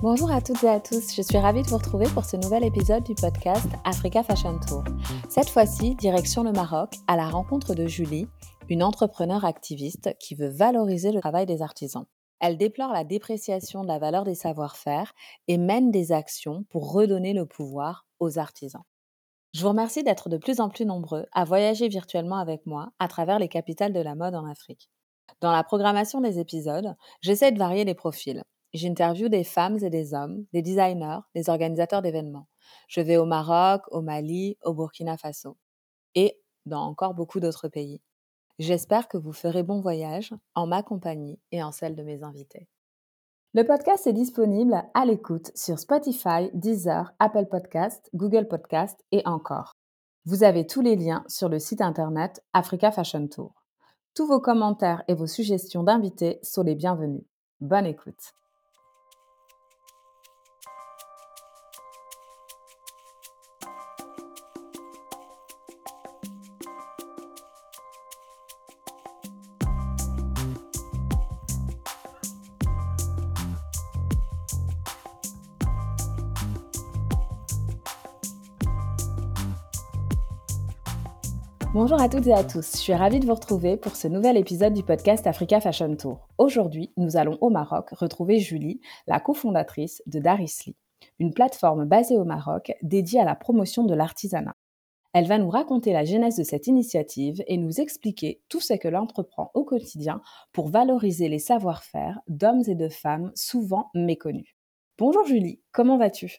Bonjour à toutes et à tous, je suis ravie de vous retrouver pour ce nouvel épisode du podcast Africa Fashion Tour. Cette fois-ci, direction le Maroc, à la rencontre de Julie, une entrepreneure activiste qui veut valoriser le travail des artisans. Elle déplore la dépréciation de la valeur des savoir-faire et mène des actions pour redonner le pouvoir aux artisans. Je vous remercie d'être de plus en plus nombreux à voyager virtuellement avec moi à travers les capitales de la mode en Afrique. Dans la programmation des épisodes, j'essaie de varier les profils J'interviewe des femmes et des hommes, des designers, des organisateurs d'événements. Je vais au Maroc, au Mali, au Burkina Faso et dans encore beaucoup d'autres pays. J'espère que vous ferez bon voyage en ma compagnie et en celle de mes invités. Le podcast est disponible à l'écoute sur Spotify, Deezer, Apple Podcast, Google Podcast et encore. Vous avez tous les liens sur le site internet Africa Fashion Tour. Tous vos commentaires et vos suggestions d'invités sont les bienvenus. Bonne écoute. Bonjour à toutes et à tous, je suis ravie de vous retrouver pour ce nouvel épisode du podcast Africa Fashion Tour. Aujourd'hui, nous allons au Maroc retrouver Julie, la cofondatrice de Darisli, une plateforme basée au Maroc dédiée à la promotion de l'artisanat. Elle va nous raconter la genèse de cette initiative et nous expliquer tout ce que l'entreprend au quotidien pour valoriser les savoir-faire d'hommes et de femmes souvent méconnus. Bonjour Julie, comment vas-tu?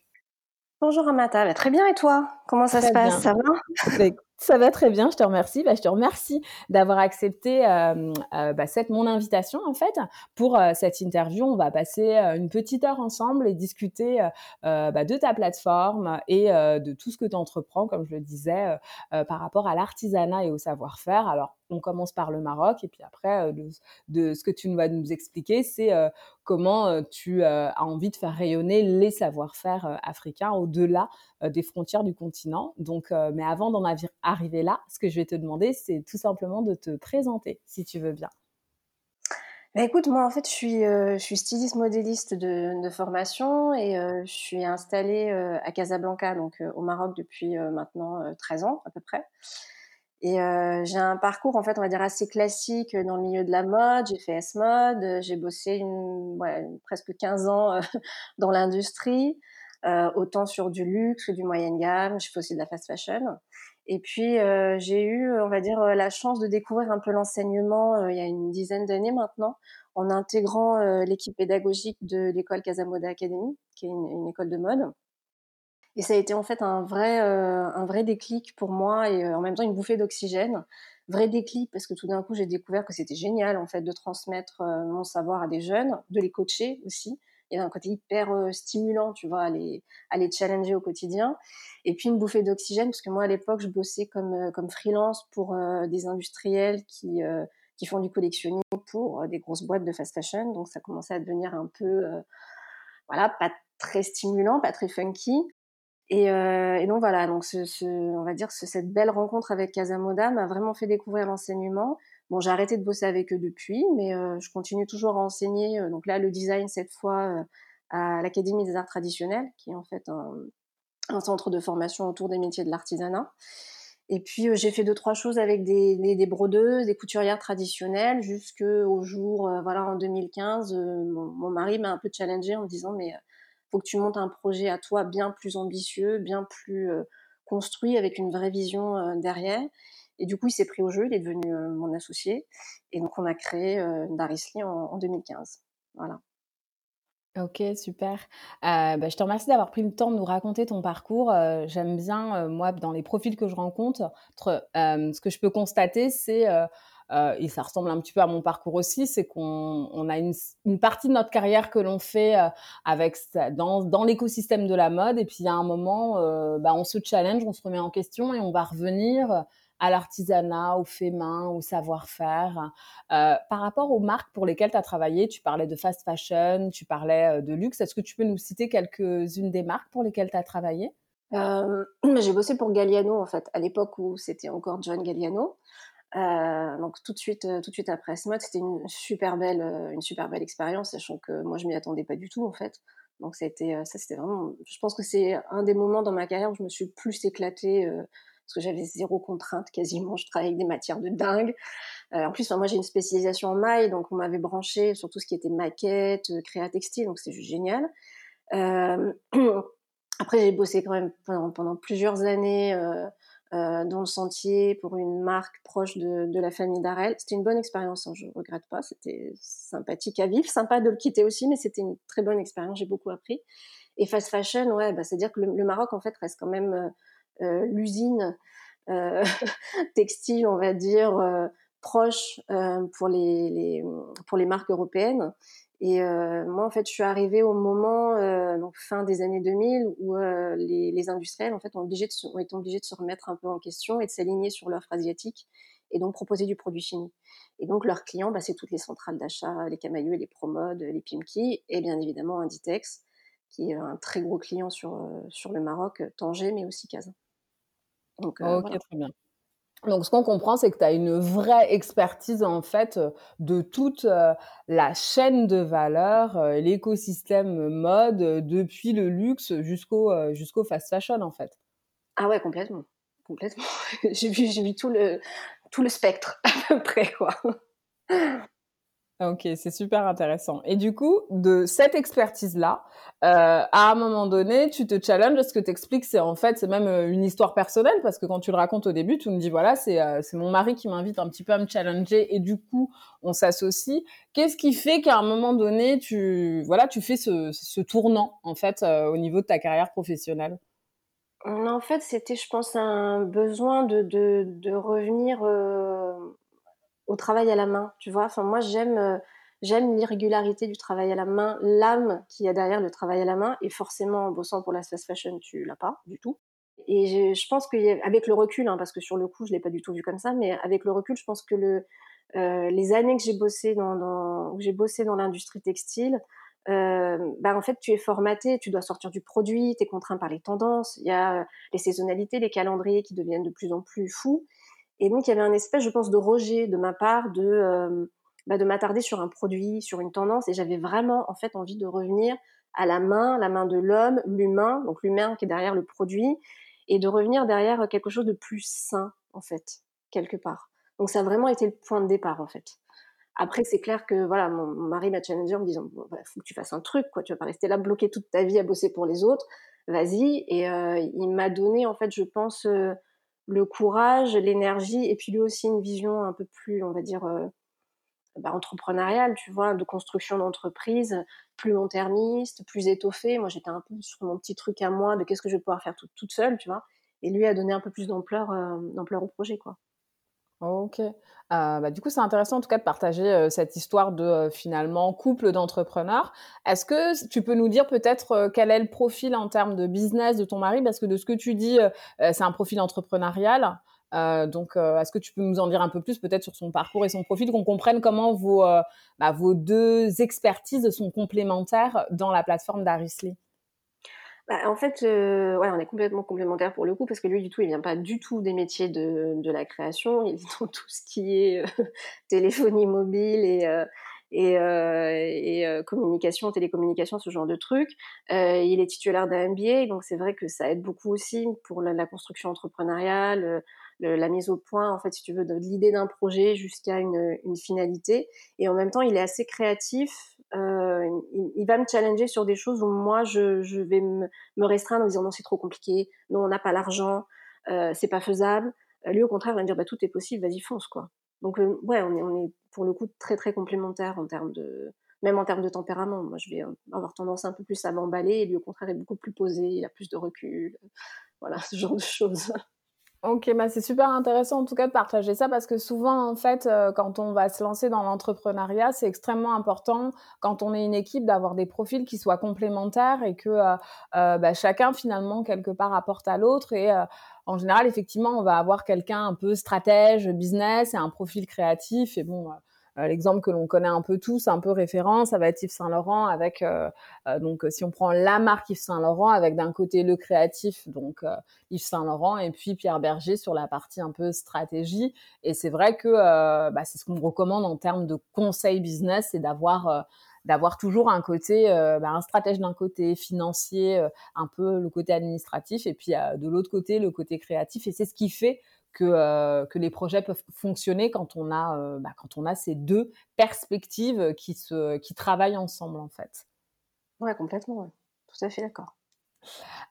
Bonjour Amata, bah, très bien et toi? Comment ça se passe? Ça va? Bah, ça va très bien, je te remercie. Bah, je te remercie d'avoir accepté euh, euh, bah, cette mon invitation en fait pour euh, cette interview. On va passer une petite heure ensemble et discuter bah, de ta plateforme et de tout ce que tu entreprends, comme je le disais, par rapport à l'artisanat et au savoir-faire. Alors on commence par le Maroc et puis après de, ce que tu vas nous expliquer, c'est comment tu as envie de faire rayonner les savoir-faire africains au-delà des frontières du continent. Donc, mais avant d'en arriver là, ce que je vais te demander, c'est tout simplement de te présenter, si tu veux bien. Bah, écoute, moi en fait, je suis, je suis styliste modéliste de, formation et je suis installée à Casablanca, donc au Maroc depuis maintenant 13 ans à peu près. Et euh, j'ai un parcours, en fait, on va dire assez classique dans le milieu de la mode. J'ai fait S-Mode, j'ai bossé une, ouais, presque 15 ans euh, dans l'industrie, euh, autant sur du luxe que du moyen gamme. J'ai fait aussi de la fast fashion. Et puis, euh, j'ai eu, on va dire, la chance de découvrir un peu l'enseignement il y a une dizaine d'années maintenant, en intégrant l'équipe pédagogique de l'école Casamoda Academy, qui est une école de mode. Et ça a été en fait un vrai, euh, un vrai déclic pour moi et euh, en même temps une bouffée d'oxygène. Vrai déclic parce que tout d'un coup j'ai découvert que c'était génial en fait de transmettre euh, mon savoir à des jeunes, de les coacher aussi. Il y a un côté hyper stimulant, tu vois, à les, à les challenger au quotidien. Et puis une bouffée d'oxygène parce que moi à l'époque je bossais comme, comme freelance pour des industriels qui, qui font du collectionning pour des grosses boîtes de fast fashion. Donc ça commençait à devenir un peu, voilà, pas très stimulant, pas très funky. Et, euh, et, donc voilà, donc ce, ce, on va dire cette belle rencontre avec Casamoda m'a vraiment fait découvrir l'enseignement. Bon, j'ai arrêté de bosser avec eux depuis, mais euh, je continue toujours à enseigner. Euh, donc là, le design cette fois euh, à l'Académie des arts traditionnels, qui est en fait un, un centre de formation autour des métiers de l'artisanat. Et puis j'ai fait deux trois choses avec des, des, des brodeuses, des couturières traditionnelles, jusqu'au jour, voilà, en 2015, mon, mon, mari m'a un peu challengé en me disant mais faut que tu montes un projet à toi bien plus ambitieux, bien plus euh, construit, avec une vraie vision euh, derrière. Et du coup, il s'est pris au jeu, il est devenu euh, mon associé. Et donc, on a créé Darisly en, en 2015. Voilà. Ok, super. Bah, je te remercie d'avoir pris le temps de nous raconter ton parcours. J'aime bien, moi, dans les profils que je rencontre, ce que je peux constater, c'est euh, et ça ressemble un petit peu à mon parcours aussi, c'est qu'on on a une, partie de notre carrière que l'on fait euh, avec dans, l'écosystème de la mode, et puis il y a un moment, euh, bah, on se challenge, on se remet en question et on va revenir à l'artisanat, au fait main, au savoir-faire. Euh, par rapport aux marques pour lesquelles tu as travaillé, tu parlais de fast fashion, tu parlais de luxe. Est-ce que tu peux nous citer quelques-unes des marques pour lesquelles tu as travaillé? Euh, J'ai bossé pour Galliano en fait, à l'époque où c'était encore John Galliano. Euh, donc tout de suite, euh, tout de suite après ce mode, c'était une super belle, euh, une super belle expérience, sachant que moi je m'y attendais pas du tout en fait. Donc ça, ça c'était vraiment, je pense que c'est un des moments dans ma carrière où je me suis plus éclatée parce que j'avais zéro contrainte quasiment. Je travaillais avec des matières de dingue. en plus, moi j'ai une spécialisation en maille, donc on m'avait branché sur tout ce qui était maquette, créa textile, donc c'est juste génial. après, j'ai bossé quand même pendant, pendant plusieurs années euh, dans le sentier pour une marque proche de, de la famille Darel. C'était une bonne expérience, hein, je ne regrette pas. C'était sympathique à vivre, sympa de le quitter aussi, mais c'était une très bonne expérience. J'ai beaucoup appris. Et fast fashion, ouais, bah, c'est-à-dire que le, Maroc en fait reste quand même euh, euh l'usine euh, textile, on va dire, euh, proche pour les, les, pour les marques européennes. Et euh, moi, en fait, je suis arrivée au moment, euh, donc fin des années 2000, où euh, les, les, industriels, en fait, ont, obligé de se, ont été obligés de se remettre un peu en question et de s'aligner sur l'offre asiatique et donc proposer du produit fini. Et donc, leurs clients, bah, c'est toutes les centrales d'achat, les Camailleux, les Promodes, les Pimki, et bien évidemment Inditex, qui est un très gros client sur, euh, sur le Maroc, Tanger, mais aussi Casa. Donc, euh, ok, voilà. très bien. Donc, ce qu'on comprend, c'est que tu as une vraie expertise, en fait, euh, de toute euh, la chaîne de valeur, euh, l'écosystème mode, depuis le luxe jusqu'au jusqu'au fast fashion, en fait. Ah ouais, complètement. Complètement. j'ai vu, vu tout le, tout le spectre, à peu près, quoi. Ok, c'est super intéressant. Et du coup, de cette expertise-là, euh, à un moment donné, tu te challenges, ce que tu expliques, c'est en fait, c'est même euh, une histoire personnelle, parce que quand tu le racontes au début, tu me dis, voilà, c'est euh, mon mari qui m'invite un petit peu à me challenger, et du coup, on s'associe. Qu'est-ce qui fait qu'à un moment donné, tu, voilà, tu fais ce, ce tournant, en fait, euh, au niveau de ta carrière professionnelle? En fait, c'était, je pense, un besoin de, de, de revenir euh, au travail à la main, tu vois? Enfin, moi, j'aime euh, j'aime l'irrégularité du travail à la main, l'âme qu'il y a derrière le travail à la main. Et forcément, en bossant pour la fast fashion, tu l'as pas du tout. Et je, pense qu'avec le recul, hein, parce que sur le coup, je l'ai pas du tout vu comme ça, mais avec le recul, je pense que euh, les années que j'ai bossé dans, dans j'ai bossé dans l'industrie textile, euh, bah en fait tu es formaté, tu dois sortir du produit, tu es contraint par les tendances, il y a les saisonnalités, les calendriers qui deviennent de plus en plus fous. Et donc, il y avait un espèce, je pense, de rejet de ma part de, euh, bah, de m'attarder sur un produit, sur une tendance. Et j'avais vraiment, en fait, envie de revenir à la main, la main de l'homme, l'humain, donc l'humain qui est derrière le produit, et de revenir derrière quelque chose de plus sain, en fait, quelque part. Donc, ça a vraiment été le point de départ, en fait. Après, c'est clair que voilà, mon, mari m'a challengé en me disant bon, bah, faut que tu fasses un truc, quoi. Tu vas pas rester là bloqué toute ta vie à bosser pour les autres. Vas-y. Et euh, il m'a donné, en fait, je pense, euh, le courage, l'énergie, et puis lui aussi une vision un peu plus, on va dire, euh, bah, entrepreneuriale, tu vois, de construction d'entreprise, plus long-termiste, plus étoffée. Moi, j'étais un peu sur mon petit truc à moi de qu'est-ce que je vais pouvoir faire toute, seule, tu vois. Et lui a donné un peu plus d'ampleur, euh, d'ampleur au projet, quoi. OK. Heu, bah, du coup, c'est intéressant en tout cas de partager, heu, cette histoire de, heu, finalement couple d'entrepreneurs. Est-ce que tu peux nous dire peut-être, heu, quel est le profil en termes de business de ton mari? Parce que de ce que tu dis, heu c'est un profil entrepreneurial. Donc, est-ce que tu peux nous en dire un peu plus peut-être sur son parcours et son profil, qu'on comprenne comment vos, bah, vos 2 expertises sont complémentaires dans la plateforme d'Arisly? Bah, en fait, euh, ouais, on est complètement complémentaires pour le coup, parce que lui, du tout, il vient pas du tout des métiers de, de la création. Il est dans tout ce qui est euh, téléphonie mobile et, euh, et, euh, et euh, communication, télécommunication, ce genre de trucs. Euh, il est titulaire d'un MBA, donc c'est vrai que ça aide beaucoup aussi pour la, construction entrepreneuriale, le, la mise au point, en fait, si tu veux, de l'idée d'un projet jusqu'à une, une, finalité. Et en même temps, il est assez créatif. Euh, il, il, va me challenger sur des choses où moi, je, je vais me, me, restreindre en disant non, c'est trop compliqué, non, on n'a pas l'argent, euh, c'est pas faisable. Euh, lui, au contraire, va me dire bah, tout est possible, vas-y, fonce, quoi. Donc, euh, ouais, on est, on est pour le coup très, très complémentaires en termes de, même en termes de tempérament. Moi, je vais avoir tendance un peu plus à m'emballer et lui, au contraire, est beaucoup plus posé, il a plus de recul. Voilà, ce genre de choses. Ok, bah c'est super intéressant en tout cas de partager ça parce que souvent en fait euh, quand on va se lancer dans l'entrepreneuriat c'est extrêmement important quand on est une équipe d'avoir des profils qui soient complémentaires et que euh, euh, bah, chacun finalement quelque part apporte à l'autre et en général effectivement on va avoir quelqu'un un peu stratège business et un profil créatif et bon l'exemple que l'on connaît un peu tous, un peu référent, ça va être Yves Saint Laurent avec euh, euh, donc si on prend la marque Yves Saint Laurent avec d'un côté le créatif donc Yves Saint Laurent et puis Pierre Berger sur la partie un peu stratégie. Et c'est vrai que bah, c'est ce qu'on recommande en termes de conseil business, c'est d'avoir d'avoir toujours un côté, bah, un stratège d'un côté, financier, un peu le côté administratif, et puis de l'autre côté le côté créatif. Et c'est ce qui fait que, que les projets peuvent fonctionner quand on a, bah, quand on a ces deux perspectives qui se, qui travaillent ensemble en fait. Ouais, complètement. Tout à fait d'accord.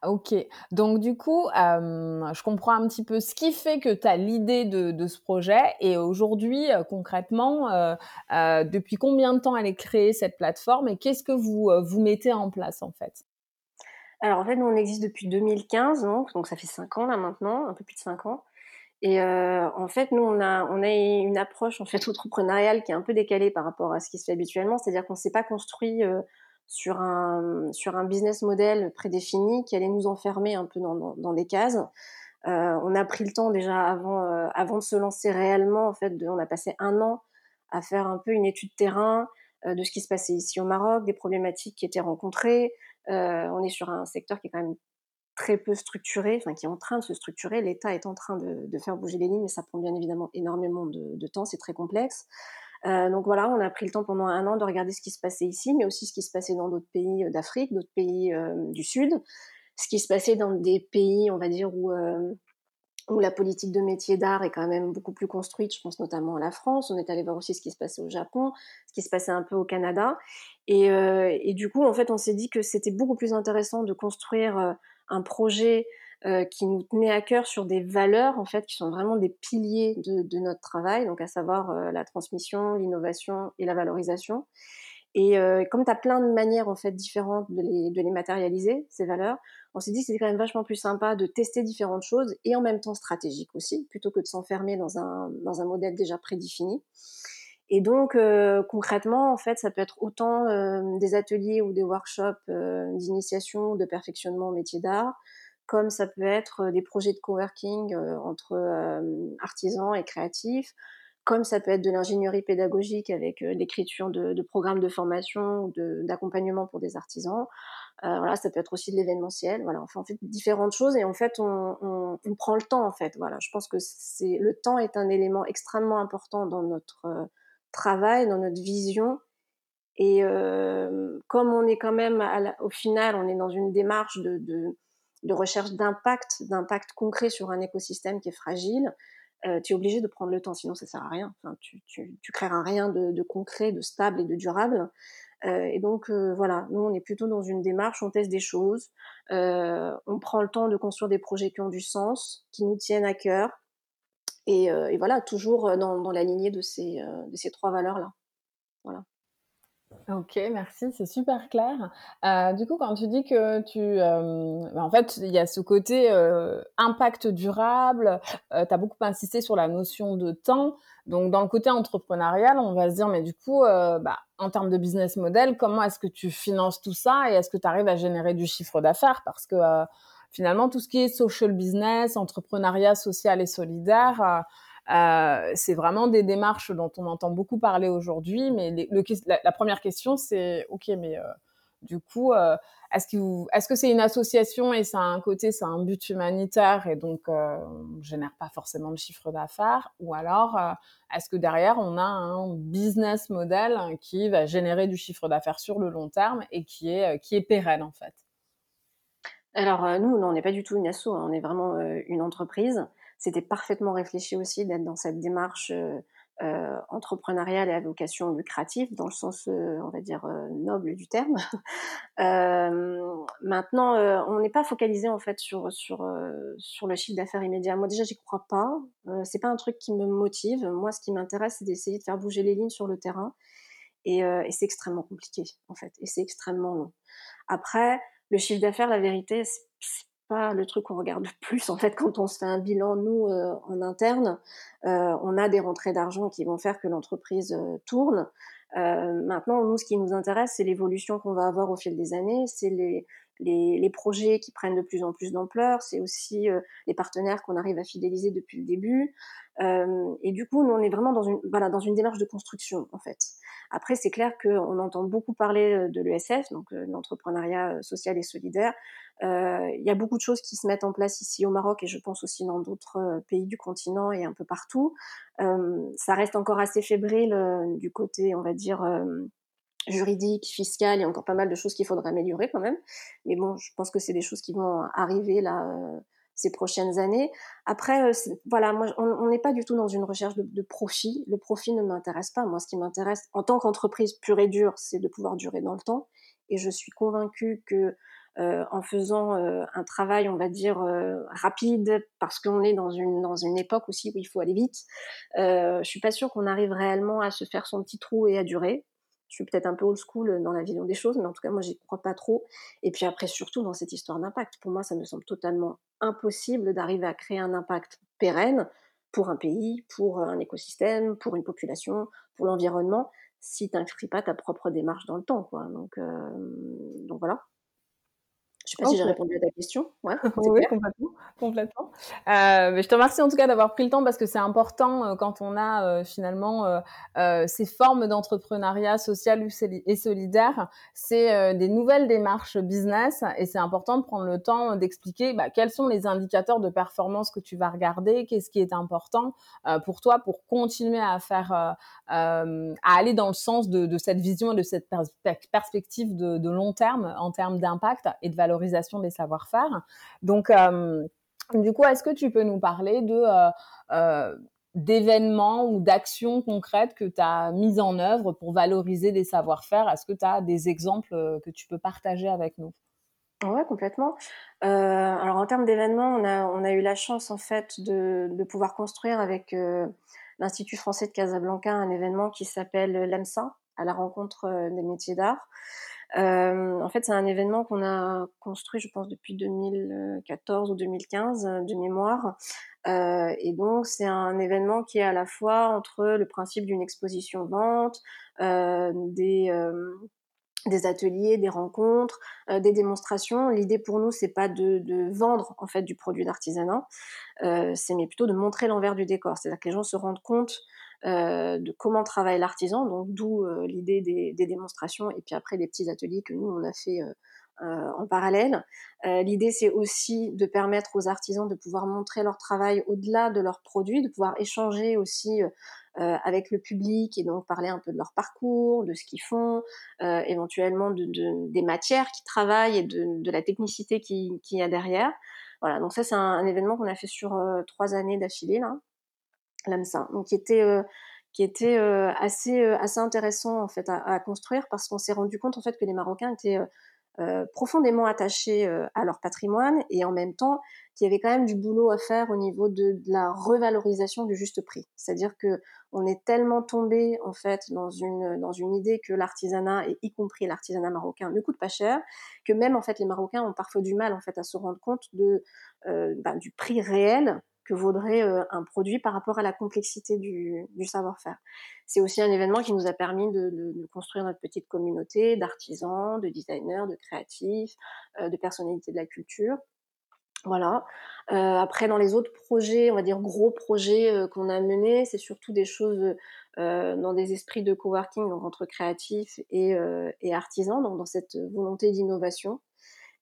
OK. Donc du coup, je comprends un petit peu ce qui fait que tu as l'idée de ce projet et aujourd'hui, concrètement, depuis combien de temps elle est créée cette plateforme et qu'est-ce que vous, vous mettez en place, en fait? Alors en fait, nous on existe depuis 2015 donc, donc ça fait 5 ans là maintenant, un peu plus de 5 ans et en fait, nous on a on a une approche en fait entrepreneuriale qui est un peu décalée par rapport à ce qui se fait habituellement. C'est-à-dire qu'on s'est pas construit, sur un, sur un business model prédéfini qui allait nous enfermer un peu dans, dans, dans des cases. Euh, on a pris le temps déjà avant, euh, avant de se lancer réellement. En fait, de, on a passé un an à faire un peu une étude terrain euh, de ce qui se passait ici au Maroc, des problématiques qui étaient rencontrées. Euh, on est sur un secteur qui est quand même très peu structuré, enfin qui est en train de se structurer. L'État est en train de, faire bouger les lignes, mais ça prend bien évidemment énormément de, temps. C'est très complexe. Euh, donc voilà, on a pris le temps pendant un an de regarder ce qui se passait ici, mais aussi ce qui se passait dans d'autres pays euh, d'Afrique, d'autres pays euh, du Sud, ce qui se passait dans des pays, on va dire, où, où la politique de métier d'art est quand même beaucoup plus construite. Je pense notamment à la France. On est allé voir aussi ce qui se passait au Japon, ce qui se passait un peu au Canada. Et du coup, en fait, on s'est dit que c'était beaucoup plus intéressant de construire un projet euh, qui nous tenait à cœur sur des valeurs en fait qui sont vraiment des piliers de, de notre travail, donc à savoir euh, la transmission, l'innovation et la valorisation. Et euh, comme tu as plein de manières en fait différentes de les, de les matérialiser, ces valeurs, on s'est dit que c'était quand même vachement plus sympa de tester différentes choses et en même temps stratégique aussi, plutôt que de s'enfermer dans un, dans un modèle déjà prédéfini. Et donc euh, concrètement, en fait, ça peut être autant euh, des ateliers ou des workshops euh, d'initiation, de perfectionnement au métier d'art, comme ça peut être euh, des projets de coworking euh, entre euh, artisans et créatifs, comme ça peut être de l'ingénierie pédagogique avec l'écriture de, de, programmes de formation ou d'accompagnement pour des artisans. Voilà, ça peut être aussi de l'événementiel. Voilà, enfin, on fait différentes choses et en fait, on, on, on, prend le temps. En fait, voilà, je pense que c'est le temps est un élément extrêmement important dans notre travail, dans notre vision. Et euh, comme on est quand même, au final, on est dans une démarche de, recherche d'impact, d'impact concret sur un écosystème qui est fragile, euh, tu es obligé de prendre le temps, sinon ça sert à rien. Tu, tu, tu créeras rien de, concret, de stable et de durable. Euh, et donc voilà, nous on est plutôt dans une démarche, on teste des choses, on prend le temps de construire des projets qui ont du sens, qui nous tiennent à cœur, et, euh, et voilà, toujours dans, dans, la lignée de ces, euh, de ces trois valeurs là. Voilà. Ok, merci, c'est super clair. Euh, du coup, quand tu dis que tu, euh, en fait, il y a ce côté euh, impact durable, euh, tu as beaucoup insisté sur la notion de temps. Donc, dans le côté entrepreneurial, on va se dire, mais du coup, euh, bah, en termes de business model, comment est-ce que tu finances tout ça et est-ce que tu arrives à générer du chiffre d'affaires? Parce que euh, finalement, tout ce qui est social business, entrepreneuriat social et solidaire, euh, c'est vraiment des démarches dont on entend beaucoup parler aujourd'hui, mais les, le, la, première question, c'est OK, mais euh, du coup, euh, est-ce que est-ce que c'est une association et ça a un côté, c'est un but humanitaire et donc euh, on génère pas forcément de chiffre d'affaires, ou alors euh, est-ce que derrière on a un business model qui va générer du chiffre d'affaires sur le long terme et qui est qui est pérenne en fait? Alors nous, non, on n'est pas du tout une asso, hein, on est vraiment une entreprise c'était parfaitement réfléchi aussi d'être dans cette démarche euh, euh, entrepreneuriale et à vocation lucrative, dans le sens, euh, on va dire, euh, noble du terme. Euh, maintenant, euh, on n'est pas focalisé en fait sur sur sur le chiffre d'affaires immédiat. Moi déjà, j'y crois pas. c'est pas un truc qui me motive. Moi, ce qui m'intéresse, c'est d'essayer de faire bouger les lignes sur le terrain. Et, et c'est extrêmement compliqué en fait. Et c'est extrêmement long. Après, le chiffre d'affaires, la vérité, c'est pas le truc qu'on regarde le plus en fait quand on se fait un bilan nous euh, en interne. Euh, on a des rentrées d'argent qui vont faire que l'entreprise euh, tourne. Euh, maintenant, nous, ce qui nous intéresse, c'est l'évolution qu'on va avoir au fil des années, c'est les, les, les, projets qui prennent de plus en plus d'ampleur, c'est aussi euh, les partenaires qu'on arrive à fidéliser depuis le début. Euh, et du coup, nous, on est vraiment dans une, voilà, dans une démarche de construction, en fait. Après, c'est clair qu'on entend beaucoup parler euh, de l'ESF, donc euh, l'entrepreneuriat euh, social et solidaire. Il y a beaucoup de choses qui se mettent en place ici au Maroc et je pense aussi dans d'autres pays du continent et un peu partout. ça reste encore assez fébrile du côté, on va dire, juridique, fiscale, il y a encore pas mal de choses qu'il faudrait améliorer quand même. Mais bon, je pense que c'est des choses qui vont arriver là ces prochaines années. Après, voilà, moi, on n'est pas du tout dans une recherche de, de profit. Le profit ne m'intéresse pas. Moi, ce qui m'intéresse en tant qu'entreprise pure et dure, c'est de pouvoir durer dans le temps. Et je suis convaincue que euh, en faisant euh, un travail, on va dire, euh, rapide, parce qu'on est dans une, dans une époque aussi où il faut aller vite. je suis pas sûre qu'on arrive réellement à se faire son petit trou et à durer. Je suis peut-être un peu old school dans la vision des choses, mais en tout cas, moi, j'y crois pas trop. Et puis après, surtout dans cette histoire d'impact, pour moi, ça me semble totalement impossible d'arriver à créer un impact pérenne pour un pays, pour un écosystème, pour une population, pour l'environnement, si tu n'inscris pas ta propre démarche dans le temps. Quoi. Donc, donc voilà. Je sais pas si j'ai répondu à ta question. Ouais, oui, complètement. complètement. Euh, mais je te remercie en tout cas d'avoir pris le temps parce que c'est important euh, quand on a euh, finalement euh, ces formes d'entrepreneuriat social et solidaire. C'est des nouvelles démarches business et c'est important de prendre le temps d'expliquer bah, quels sont les indicateurs de performance que tu vas regarder, qu'est-ce qui est important pour toi pour continuer à faire, à aller dans le sens de, de, cette vision et de cette perspective de, de long terme en termes d'impact et de valeur des savoir-faire. Donc, euh, du coup, est-ce que tu peux nous parler de euh, euh, d'événements ou d'actions concrètes que tu as mises en œuvre pour valoriser des savoir-faire? Est-ce que tu as des exemples que tu peux partager avec nous? Ouais, complètement. alors en termes d'événements, on a, eu la chance en fait de, pouvoir construire avec l'Institut français de Casablanca un événement qui s'appelle l'EMSA, à la rencontre des métiers d'art. Euh, en fait, c'est un événement qu'on a construit, je pense, depuis 2014 ou 2015 euh, de mémoire. Euh, et donc, c'est un événement qui est à la fois entre le principe d'une exposition-vente, euh, des ateliers, des rencontres, des démonstrations. L'idée pour nous, c'est pas de, vendre en fait du produit d'artisanat, c'est mais plutôt de montrer l'envers du décor. C'est-à-dire que les gens se rendent compte euh, de comment travaille l'artisan, donc d'où euh, l'idée des, des, démonstrations et puis après des petits ateliers que nous on a fait euh, euh en parallèle. l'idée c'est aussi de permettre aux artisans de pouvoir montrer leur travail au-delà de leurs produits, de pouvoir échanger aussi avec le public et donc parler un peu de leur parcours, de ce qu'ils font, éventuellement de, de, des matières qu'ils travaillent et de, de la technicité qu'il qui y a derrière. Voilà, donc ça c'est un, un, événement qu'on a fait sur trois années d'affilée là l'AMSA. Donc qui était euh, qui était euh, assez euh, assez intéressant en fait à, construire parce qu'on s'est rendu compte en fait que les Marocains étaient euh, profondément attachés à leur patrimoine et en même temps qu'il y avait quand même du boulot à faire au niveau de, la revalorisation du juste prix. C'est-à-dire que on est tellement tombé en fait dans une dans une idée que l'artisanat et y compris l'artisanat marocain ne coûte pas cher que même en fait les Marocains ont parfois du mal en fait à se rendre compte de euh, ben, du prix réel que vaudrait euh, un produit par rapport à la complexité du, savoir-faire. C'est aussi un événement qui nous a permis de, construire notre petite communauté d'artisans, de designers, de créatifs, euh, de personnalités de la culture. Voilà. Euh, après, dans les autres projets, on va dire gros projets qu'on a menés, c'est surtout des choses dans des esprits de coworking, donc entre créatifs et, et artisans, donc dans cette volonté d'innovation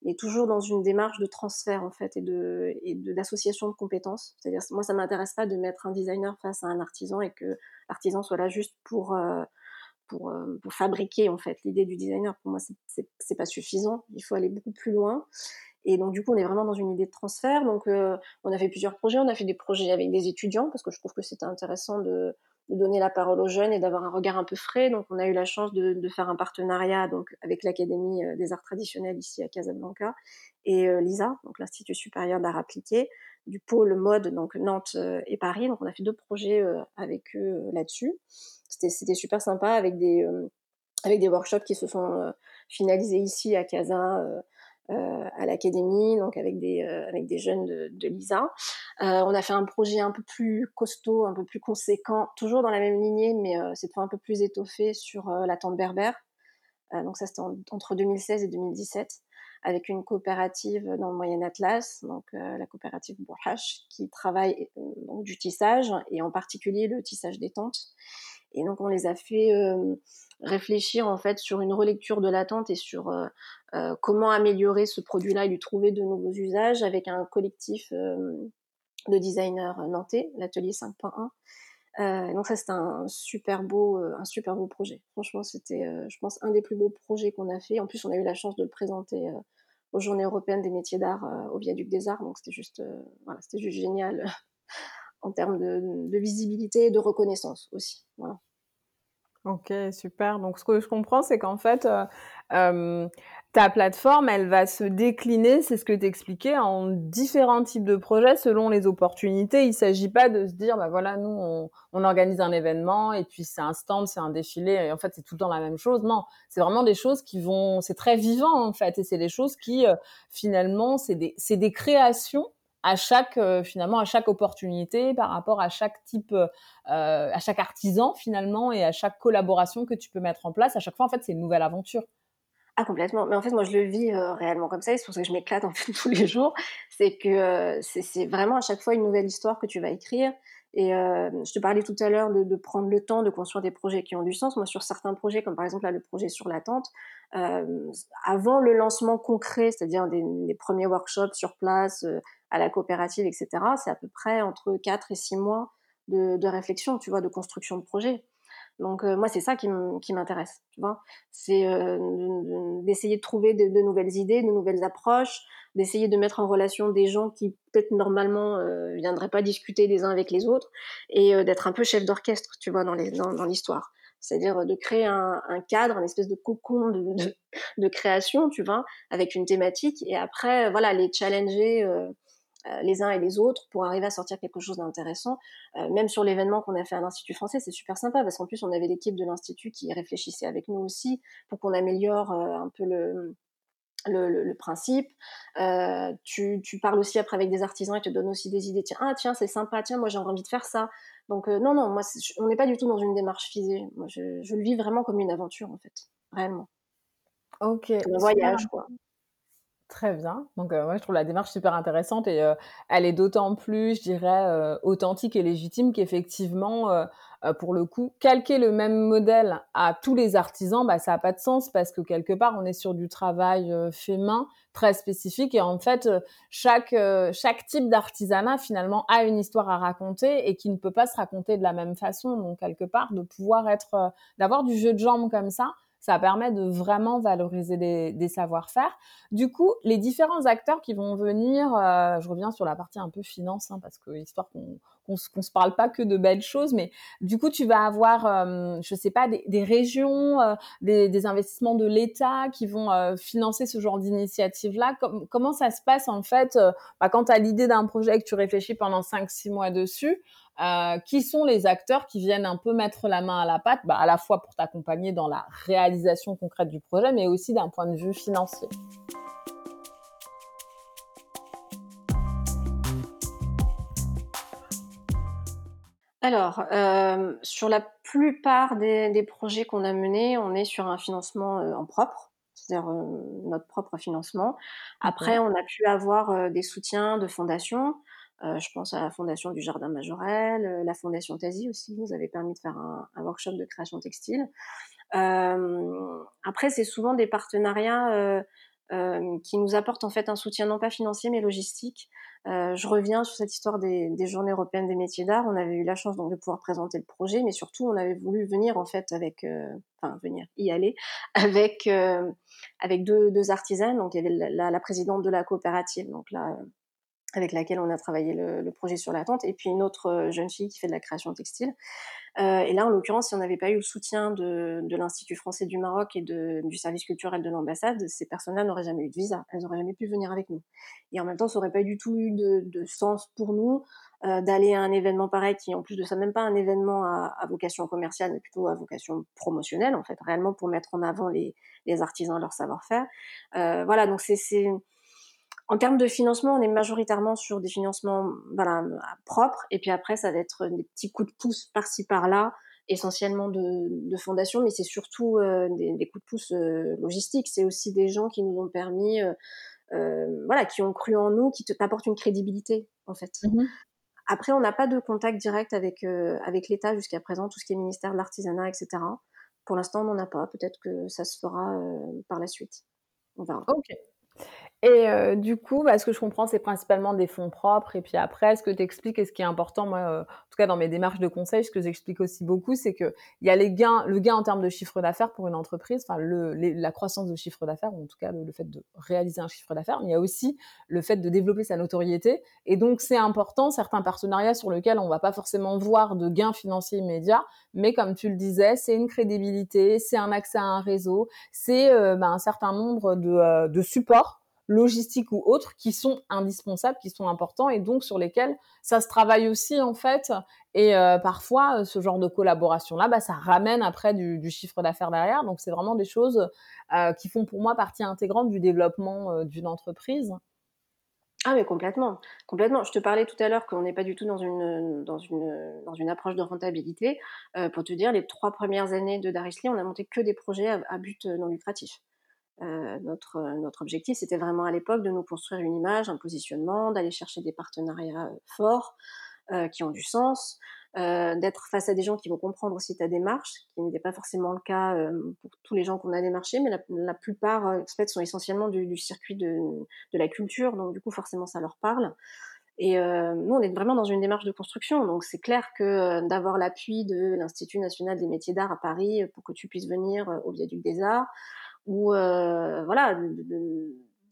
mais toujours dans une démarche de transfert en fait et de et d'association de, compétences. C'est-à-dire moi ça m'intéresse pas de mettre un designer face à un artisan et que l'artisan soit là juste pour euh, pour, euh, pour fabriquer en fait. L'idée du designer pour moi c'est pas suffisant. Il faut aller beaucoup plus loin. Et donc du coup on est vraiment dans une idée de transfert. Donc euh, on a fait plusieurs projets. On a fait des projets avec des étudiants parce que je trouve que c'était intéressant de de donner la parole aux jeunes et d'avoir un regard un peu frais. Donc, on a eu la chance de, de faire un partenariat donc avec l'Académie euh, des arts traditionnels ici à Casablanca et euh, l'ISA, donc l'Institut supérieur d'art appliqué, du pôle mode donc Nantes euh, et Paris. Donc, on a fait deux projets euh, avec eux là-dessus. C'était super sympa avec des euh, avec des workshops qui se sont finalisés ici à Casa à l'académie, donc avec des euh, avec des jeunes de, l'ISA. Euh, on a fait un projet un peu plus costaud, un peu plus conséquent, toujours dans la même lignée, mais cette fois un peu plus étoffé sur la tente berbère. donc ça c'était entre 2016 et 2017 avec une coopérative dans le Moyen Atlas, donc euh, la coopérative Bourhache, qui travaille euh, donc, du tissage et en particulier le tissage des tentes. Et donc on les a fait euh, réfléchir en fait sur une relecture de la tente et sur euh, euh, comment améliorer ce produit-là et lui trouver de nouveaux usages avec un collectif de designers nantais, l'atelier 5.1. donc ça, c'était un super beau, un super beau projet. Franchement, c'était, je pense, un des plus beaux projets qu'on a fait. En plus, on a eu la chance de le présenter aux Journées européennes des métiers d'art au Viaduc des Arts, donc c'était juste, voilà, c'était juste génial en termes de, de, visibilité et de reconnaissance aussi. Voilà. Ok, super. Donc, ce que je comprends, c'est qu'en fait, euh, euh, ta plateforme, elle va se décliner, c'est ce que tu expliquais, en différents types de projets selon les opportunités. Il ne s'agit pas de se dire, bah voilà, nous, on, organise un événement et puis c'est un stand, c'est un défilé, et en fait, c'est tout le temps la même chose. Non, c'est vraiment des choses qui vont, c'est très vivant, en fait, et c'est des choses qui, euh, finalement, c'est des, des créations à chaque euh, finalement à chaque opportunité par rapport à chaque type euh, à chaque artisan finalement et à chaque collaboration que tu peux mettre en place. À chaque fois en fait c'est une nouvelle aventure. Ah complètement. Mais en fait moi je le vis euh, réellement comme ça et c'est pour ça que je m'éclate en fait tous les jours. C'est que c'est vraiment à chaque fois une nouvelle histoire que tu vas écrire et je te parlais tout à l'heure de, de, prendre le temps de construire des projets qui ont du sens. Moi, sur certains projets, comme par exemple là, le projet sur l'attente, euh, avant le lancement concret, c'est-à-dire des, des, premiers workshops sur place, à la coopérative, etc., c'est à peu près entre 4 et 6 mois de, de réflexion, tu vois, de construction de projet. Donc euh, moi, c'est ça qui m'intéresse, tu vois. C'est euh, d'essayer de trouver de, de, nouvelles idées, de nouvelles approches, d'essayer de mettre en relation des gens qui peut-être normalement euh, viendraient pas discuter les uns avec les autres, et euh, d'être un peu chef d'orchestre, tu vois, dans l'histoire. Dans, c'est-à-dire de créer un, un, cadre, une espèce de cocon de, de, de, création, tu vois, avec une thématique, et après, voilà, les challenger euh, euh, les uns et les autres pour arriver à sortir quelque chose d'intéressant. Euh, même sur l'événement qu'on a fait à l'Institut français, c'est super sympa parce qu'en plus on avait l'équipe de l'Institut qui réfléchissait avec nous aussi pour qu'on améliore euh, un peu le, le, le, principe. Euh, tu, tu, parles aussi après avec des artisans et te donnes aussi des idées. Tiens, ah tiens, c'est sympa. Tiens, moi j'ai envie de faire ça. Donc euh, non, non, moi on n'est pas du tout dans une démarche physique. Moi, je, je, le vis vraiment comme une aventure en fait, réellement. Ok. un voyage quoi. Très bien. Donc, euh, moi, je trouve la démarche super intéressante et euh, elle est d'autant plus, je dirais, euh, authentique et légitime qu'effectivement, euh, euh, pour le coup, calquer le même modèle à tous les artisans, bah, ça n'a pas de sens parce que quelque part, on est sur du travail fait main très spécifique et en fait, chaque chaque type d'artisanat finalement a une histoire à raconter et qui ne peut pas se raconter de la même façon. Donc, quelque part, de pouvoir être, d'avoir du jeu de jambes comme ça ça permet de vraiment valoriser des, savoir-faire. Du coup, les différents acteurs qui vont venir, euh, je reviens sur la partie un peu finance, hein, parce que histoire qu'on qu'on se, se parle pas que de belles choses, mais du coup, tu vas avoir, euh, je sais pas, des, des régions, euh, des, des, investissements de l'État qui vont euh, financer ce genre d'initiative-là. Com comment ça se passe en fait euh, bah, quand tu as l'idée d'un projet que tu réfléchis pendant 5-6 mois dessus euh, qui sont les acteurs qui viennent un peu mettre la main à la pâte, bah, à la fois pour t'accompagner dans la réalisation concrète du projet, mais aussi d'un point de vue financier. Alors, euh, sur la plupart des, des projets qu'on a menés, on est sur un financement euh, en propre, c'est-à-dire notre propre financement. Après, on a pu avoir des soutiens de fondations. Euh, je pense à la fondation du Jardin Majorel, euh, la fondation Tazi aussi nous avait permis de faire un, un workshop de création textile. Euh, après, c'est souvent des partenariats euh, euh, qui nous apportent en fait un soutien non pas financier mais logistique. je reviens sur cette histoire des, des, journées européennes des métiers d'art. On avait eu la chance donc de pouvoir présenter le projet, mais surtout on avait voulu venir en fait avec, enfin venir y aller avec avec deux, deux artisanes. Donc il y avait la, la présidente de la coopérative, donc là avec laquelle on a travaillé le, projet sur la tente, et puis une autre euh, jeune fille qui fait de la création textile. Euh, et là, en l'occurrence, si on n'avait pas eu le soutien de, de l'Institut français du Maroc et de, du service culturel de l'ambassade, ces personnes-là n'auraient jamais eu de visa, elles n'auraient jamais pu venir avec nous. Et en même temps, ça n'aurait pas du tout eu de, de sens pour nous euh, d'aller à un événement pareil, qui en plus de ça, même pas un événement à, vocation commerciale, mais plutôt à vocation promotionnelle, en fait, réellement pour mettre en avant les, les artisans, leur savoir-faire. Voilà, donc c'est en termes de financement, on est majoritairement sur des financements voilà, propres, et puis après, ça va être des petits coups de pouce par-ci par-là, essentiellement de, de fondation, mais c'est surtout euh, des, des, coups de pouce euh, logistiques. C'est aussi des gens qui nous ont permis, euh, euh voilà, qui ont cru en nous, qui t'apportent une crédibilité, en fait. Mmh. Après, on n'a pas de contact direct avec euh, avec l'État jusqu'à présent, tout ce qui est ministère de l'artisanat, etc. Pour l'instant, on n'en a pas. Peut-être que ça se fera euh, par la suite. On verra. Ok. Et euh, du coup, bah, ce que je comprends, c'est principalement des fonds propres. Et puis après, ce que tu expliques et ce qui est important, moi, euh, en tout cas dans mes démarches de conseil, ce que j'explique aussi beaucoup, c'est que il y a les gains, le gain en termes de chiffre d'affaires pour une entreprise, enfin le, la croissance de chiffre d'affaires, ou en tout cas le, fait de réaliser un chiffre d'affaires. Mais il y a aussi le fait de développer sa notoriété. Et donc c'est important certains partenariats sur lesquels on va pas forcément voir de gains financiers immédiats, mais comme tu le disais, c'est une crédibilité, c'est un accès à un réseau, c'est euh, bah, un certain nombre de, de supports logistiques ou autres qui sont indispensables, qui sont importants et donc sur lesquels ça se travaille aussi en fait. Et euh, parfois, ce genre de collaboration-là, bah, ça ramène après du, chiffre d'affaires derrière. Donc c'est vraiment des choses euh, qui font pour moi partie intégrante du développement euh, d'une entreprise. Ah mais complètement, complètement. Je te parlais tout à l'heure qu'on n'est pas du tout dans une, dans une, dans une approche de rentabilité. pour te dire, les trois premières années de Darisly, on a monté que des projets à but non lucratif. Euh, notre, notre objectif, c'était vraiment à l'époque de nous construire une image, un positionnement, d'aller chercher des partenariats euh, forts euh, qui ont du sens, d'être face à des gens qui vont comprendre aussi ta démarche, qui n'était pas forcément le cas pour tous les gens qu'on a démarchés, mais la, plupart en fait, sont essentiellement du, circuit de, la culture, donc du coup forcément ça leur parle. Et euh, nous, on est vraiment dans une démarche de construction, donc c'est clair que d'avoir l'appui de l'Institut national des métiers d'art à Paris pour que tu puisses venir au Viaduc des Arts, ou euh, voilà,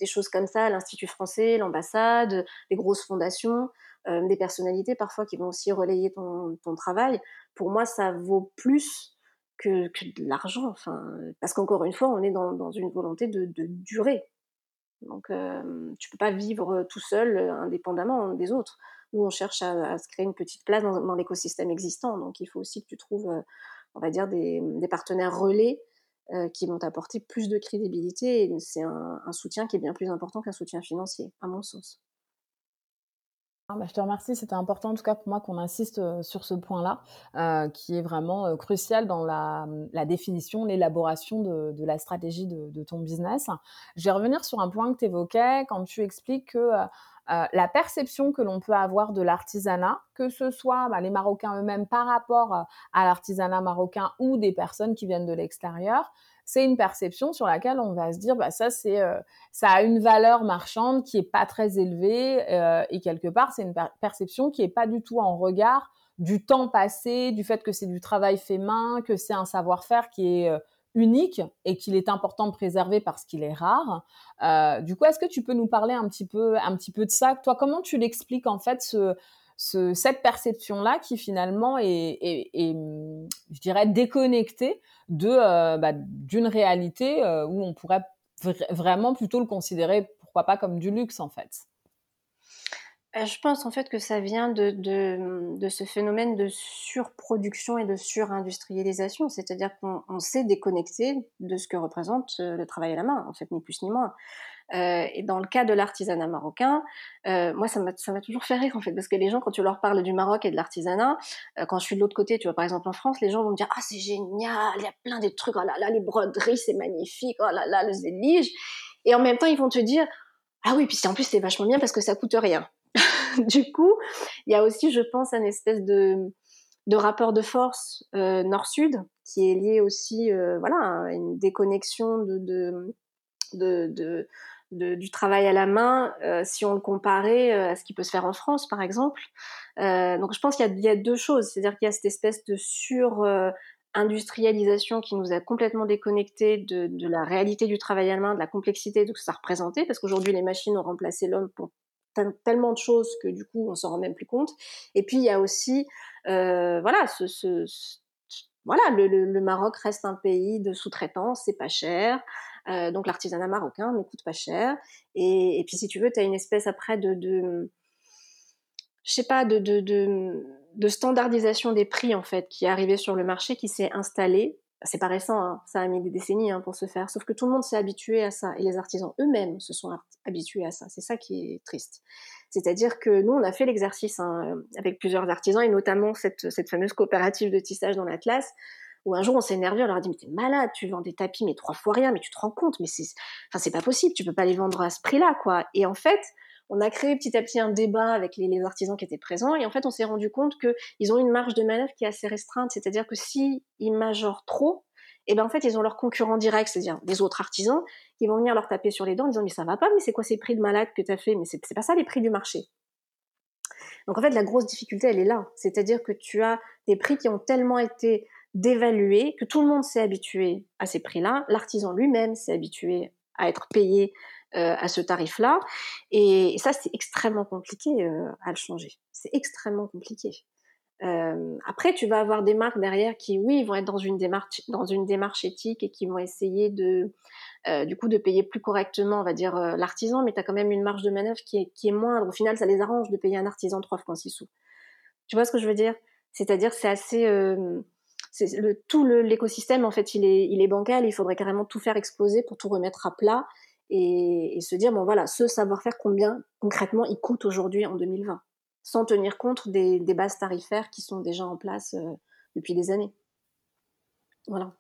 des choses comme ça, l'Institut français, l'ambassade, des grosses fondations, euh, des personnalités parfois qui vont aussi relayer ton, travail. Pour moi, ça vaut plus que, de l'argent. Enfin, parce qu'encore une fois, on est dans, une volonté de, de durer. Donc, euh, tu peux pas vivre tout seul, indépendamment des autres. Nous, on cherche à, se créer une petite place dans, l'écosystème existant. Donc, il faut aussi que tu trouves, on va dire, des partenaires relais euh, qui vont apporter plus de crédibilité. C'est un, soutien qui est bien plus important qu'un soutien financier, à mon sens. Ah bah, je te remercie, c'était important en tout cas pour moi qu'on insiste euh, sur ce point-là, euh, qui est vraiment crucial dans la, définition, l'élaboration de, la stratégie de, ton business. Je vais revenir sur un point que tu évoquais quand tu expliques que euh, la perception que l'on peut avoir de l'artisanat, que ce soit bah, les Marocains eux-mêmes par rapport euh, à l'artisanat marocain ou des personnes qui viennent de l'extérieur, c'est une perception sur laquelle on va se dire bah ça c'est euh, ça a une valeur marchande qui est pas très élevée et quelque part c'est une perception qui est pas du tout en regard du temps passé, du fait que c'est du travail fait main, que c'est un savoir-faire qui est unique et qu'il est important de préserver parce qu'il est rare. Euh, du coup, est-ce que tu peux nous parler un petit peu, un petit peu de ça? Toi, comment tu l'expliques en fait ce, ce, cette perception-là qui finalement est, je dirais, déconnectée de euh, bah, d'une réalité euh, où on pourrait vraiment plutôt le considérer, pourquoi pas, comme du luxe en fait? Euh, je pense en fait que ça vient de, de, de ce phénomène de surproduction et de surindustrialisation, c'est-à-dire qu'on s'est déconnecté de ce que représente euh, le travail à la main, en fait, ni plus ni moins. Euh, et dans le cas de l'artisanat marocain, euh, moi ça m'a toujours fait rire en fait, parce que les gens quand tu leur parles du Maroc et de l'artisanat, euh, quand je suis de l'autre côté, tu vois par exemple en France, les gens vont me dire ah c'est génial, il y a plein de trucs, oh là là les broderies c'est magnifique, oh là là le zélige, et en même temps ils vont te dire ah oui puis en plus c'est vachement bien parce que ça coûte rien. du coup, il y a aussi, je pense, un espèce de, rapport de force euh, nord-sud qui est lié aussi euh, voilà, à une déconnexion du travail à la main euh, si on le comparait à ce qui peut se faire en France, par exemple. Donc je pense qu'il y, a deux choses, c'est-à-dire qu'il y a cette espèce de sur industrialisation qui nous a complètement déconnectés de, de, la réalité du travail à la main, de la complexité de ce que ça représentait, parce qu'aujourd'hui les machines ont remplacé l'homme pour tellement de choses que du coup on s'en rend même plus compte. Et puis il y a aussi, euh, voilà, le, Maroc reste un pays de sous-traitance, c'est pas cher. Euh, donc l'artisanat marocain ne coûte pas cher. Et, puis si tu veux, tu as une espèce après de, de je sais pas, de, de standardisation des prix en fait qui est arrivée sur le marché, qui s'est installée c'est pas récent, hein, ça a mis des décennies hein, pour se faire, sauf que tout le monde s'est habitué à ça, et les artisans eux-mêmes se sont habitués à ça, c'est ça qui est triste. C'est-à-dire que nous, on a fait l'exercice hein, avec plusieurs artisans, et notamment cette, fameuse coopérative de tissage dans l'Atlas, où un jour on s'est énervé, on leur a dit mais t'es malade, tu vends des tapis mais trois fois rien, mais tu te rends compte, mais c'est, c'est pas possible, tu peux pas les vendre à ce prix-là quoi. Et en fait, on a créé petit à petit un débat avec les, artisans qui étaient présents et en fait on s'est rendu compte qu'ils ont une marge de manœuvre qui est assez restreinte, c'est-à-dire que si ils majorent trop, et ben en fait ils ont leurs concurrents directs, c'est-à-dire des autres artisans, qui vont venir leur taper sur les dents en disant mais ça va pas, mais c'est quoi ces prix de malade que tu as fait, mais c'est pas ça les prix du marché. Donc en fait la grosse difficulté elle est là, c'est-à-dire que tu as des prix qui ont tellement été dévalués que tout le monde s'est habitué à ces prix-là, l'artisan lui-même s'est habitué à être payé euh, à ce tarif-là, et, ça c'est extrêmement compliqué euh, à le changer. C'est extrêmement compliqué. Euh, après, tu vas avoir des marques derrière qui, oui, vont être dans une démarche, dans une démarche éthique et qui vont essayer de, du coup, de payer plus correctement, on va dire, l'artisan, mais tu as quand même une marge de manœuvre qui est, moindre. Au final, ça les arrange de payer un artisan 3 francs 6 sous. Tu vois ce que je veux dire? C'est-à-dire, c'est assez, tout l'écosystème, en fait, il est, il est bancal. Il faudrait carrément tout faire exploser pour tout remettre à plat et, se dire, bon voilà, ce savoir-faire, combien concrètement il coûte aujourd'hui en 2020 sans tenir compte des, bases tarifaires qui sont déjà en place euh, depuis des années. Voilà.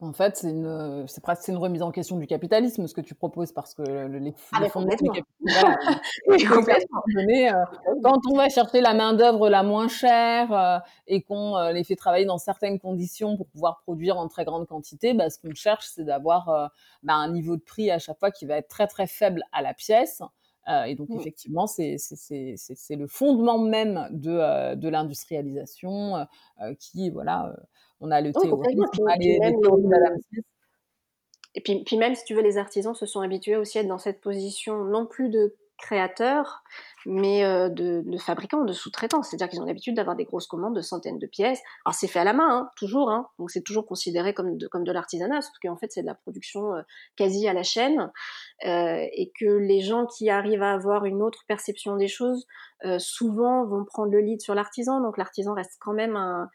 En fait, c'est une, c'est presque une remise en question du capitalisme, ce que tu proposes, parce que les, ah, les fonds du capitalisme, euh, quand on va chercher la main d'œuvre la moins chère euh, et qu'on les fait travailler dans certaines conditions pour pouvoir produire en très grande quantité, bah, ce qu'on cherche, c'est d'avoir bah, un niveau de prix à chaque fois qui va être très très faible à la pièce. Euh, et donc, mmh. effectivement, c'est le fondement même de, euh, de l'industrialisation euh, qui, voilà, on a le théorie, Et puis, puis même, si tu veux, les artisans se sont habitués aussi à être dans cette position non plus de créateurs, mais euh, de, fabricants, de sous-traitants. C'est-à-dire qu'ils ont l'habitude d'avoir des grosses commandes de centaines de pièces. Alors c'est fait à la main, hein, toujours, hein, donc c'est toujours considéré comme de, comme de l'artisanat, sauf qu'en fait c'est de la production euh, quasi à la chaîne, euh, et que les gens qui arrivent à avoir une autre perception des choses, souvent vont prendre le lead sur l'artisan, donc l'artisan reste quand même un,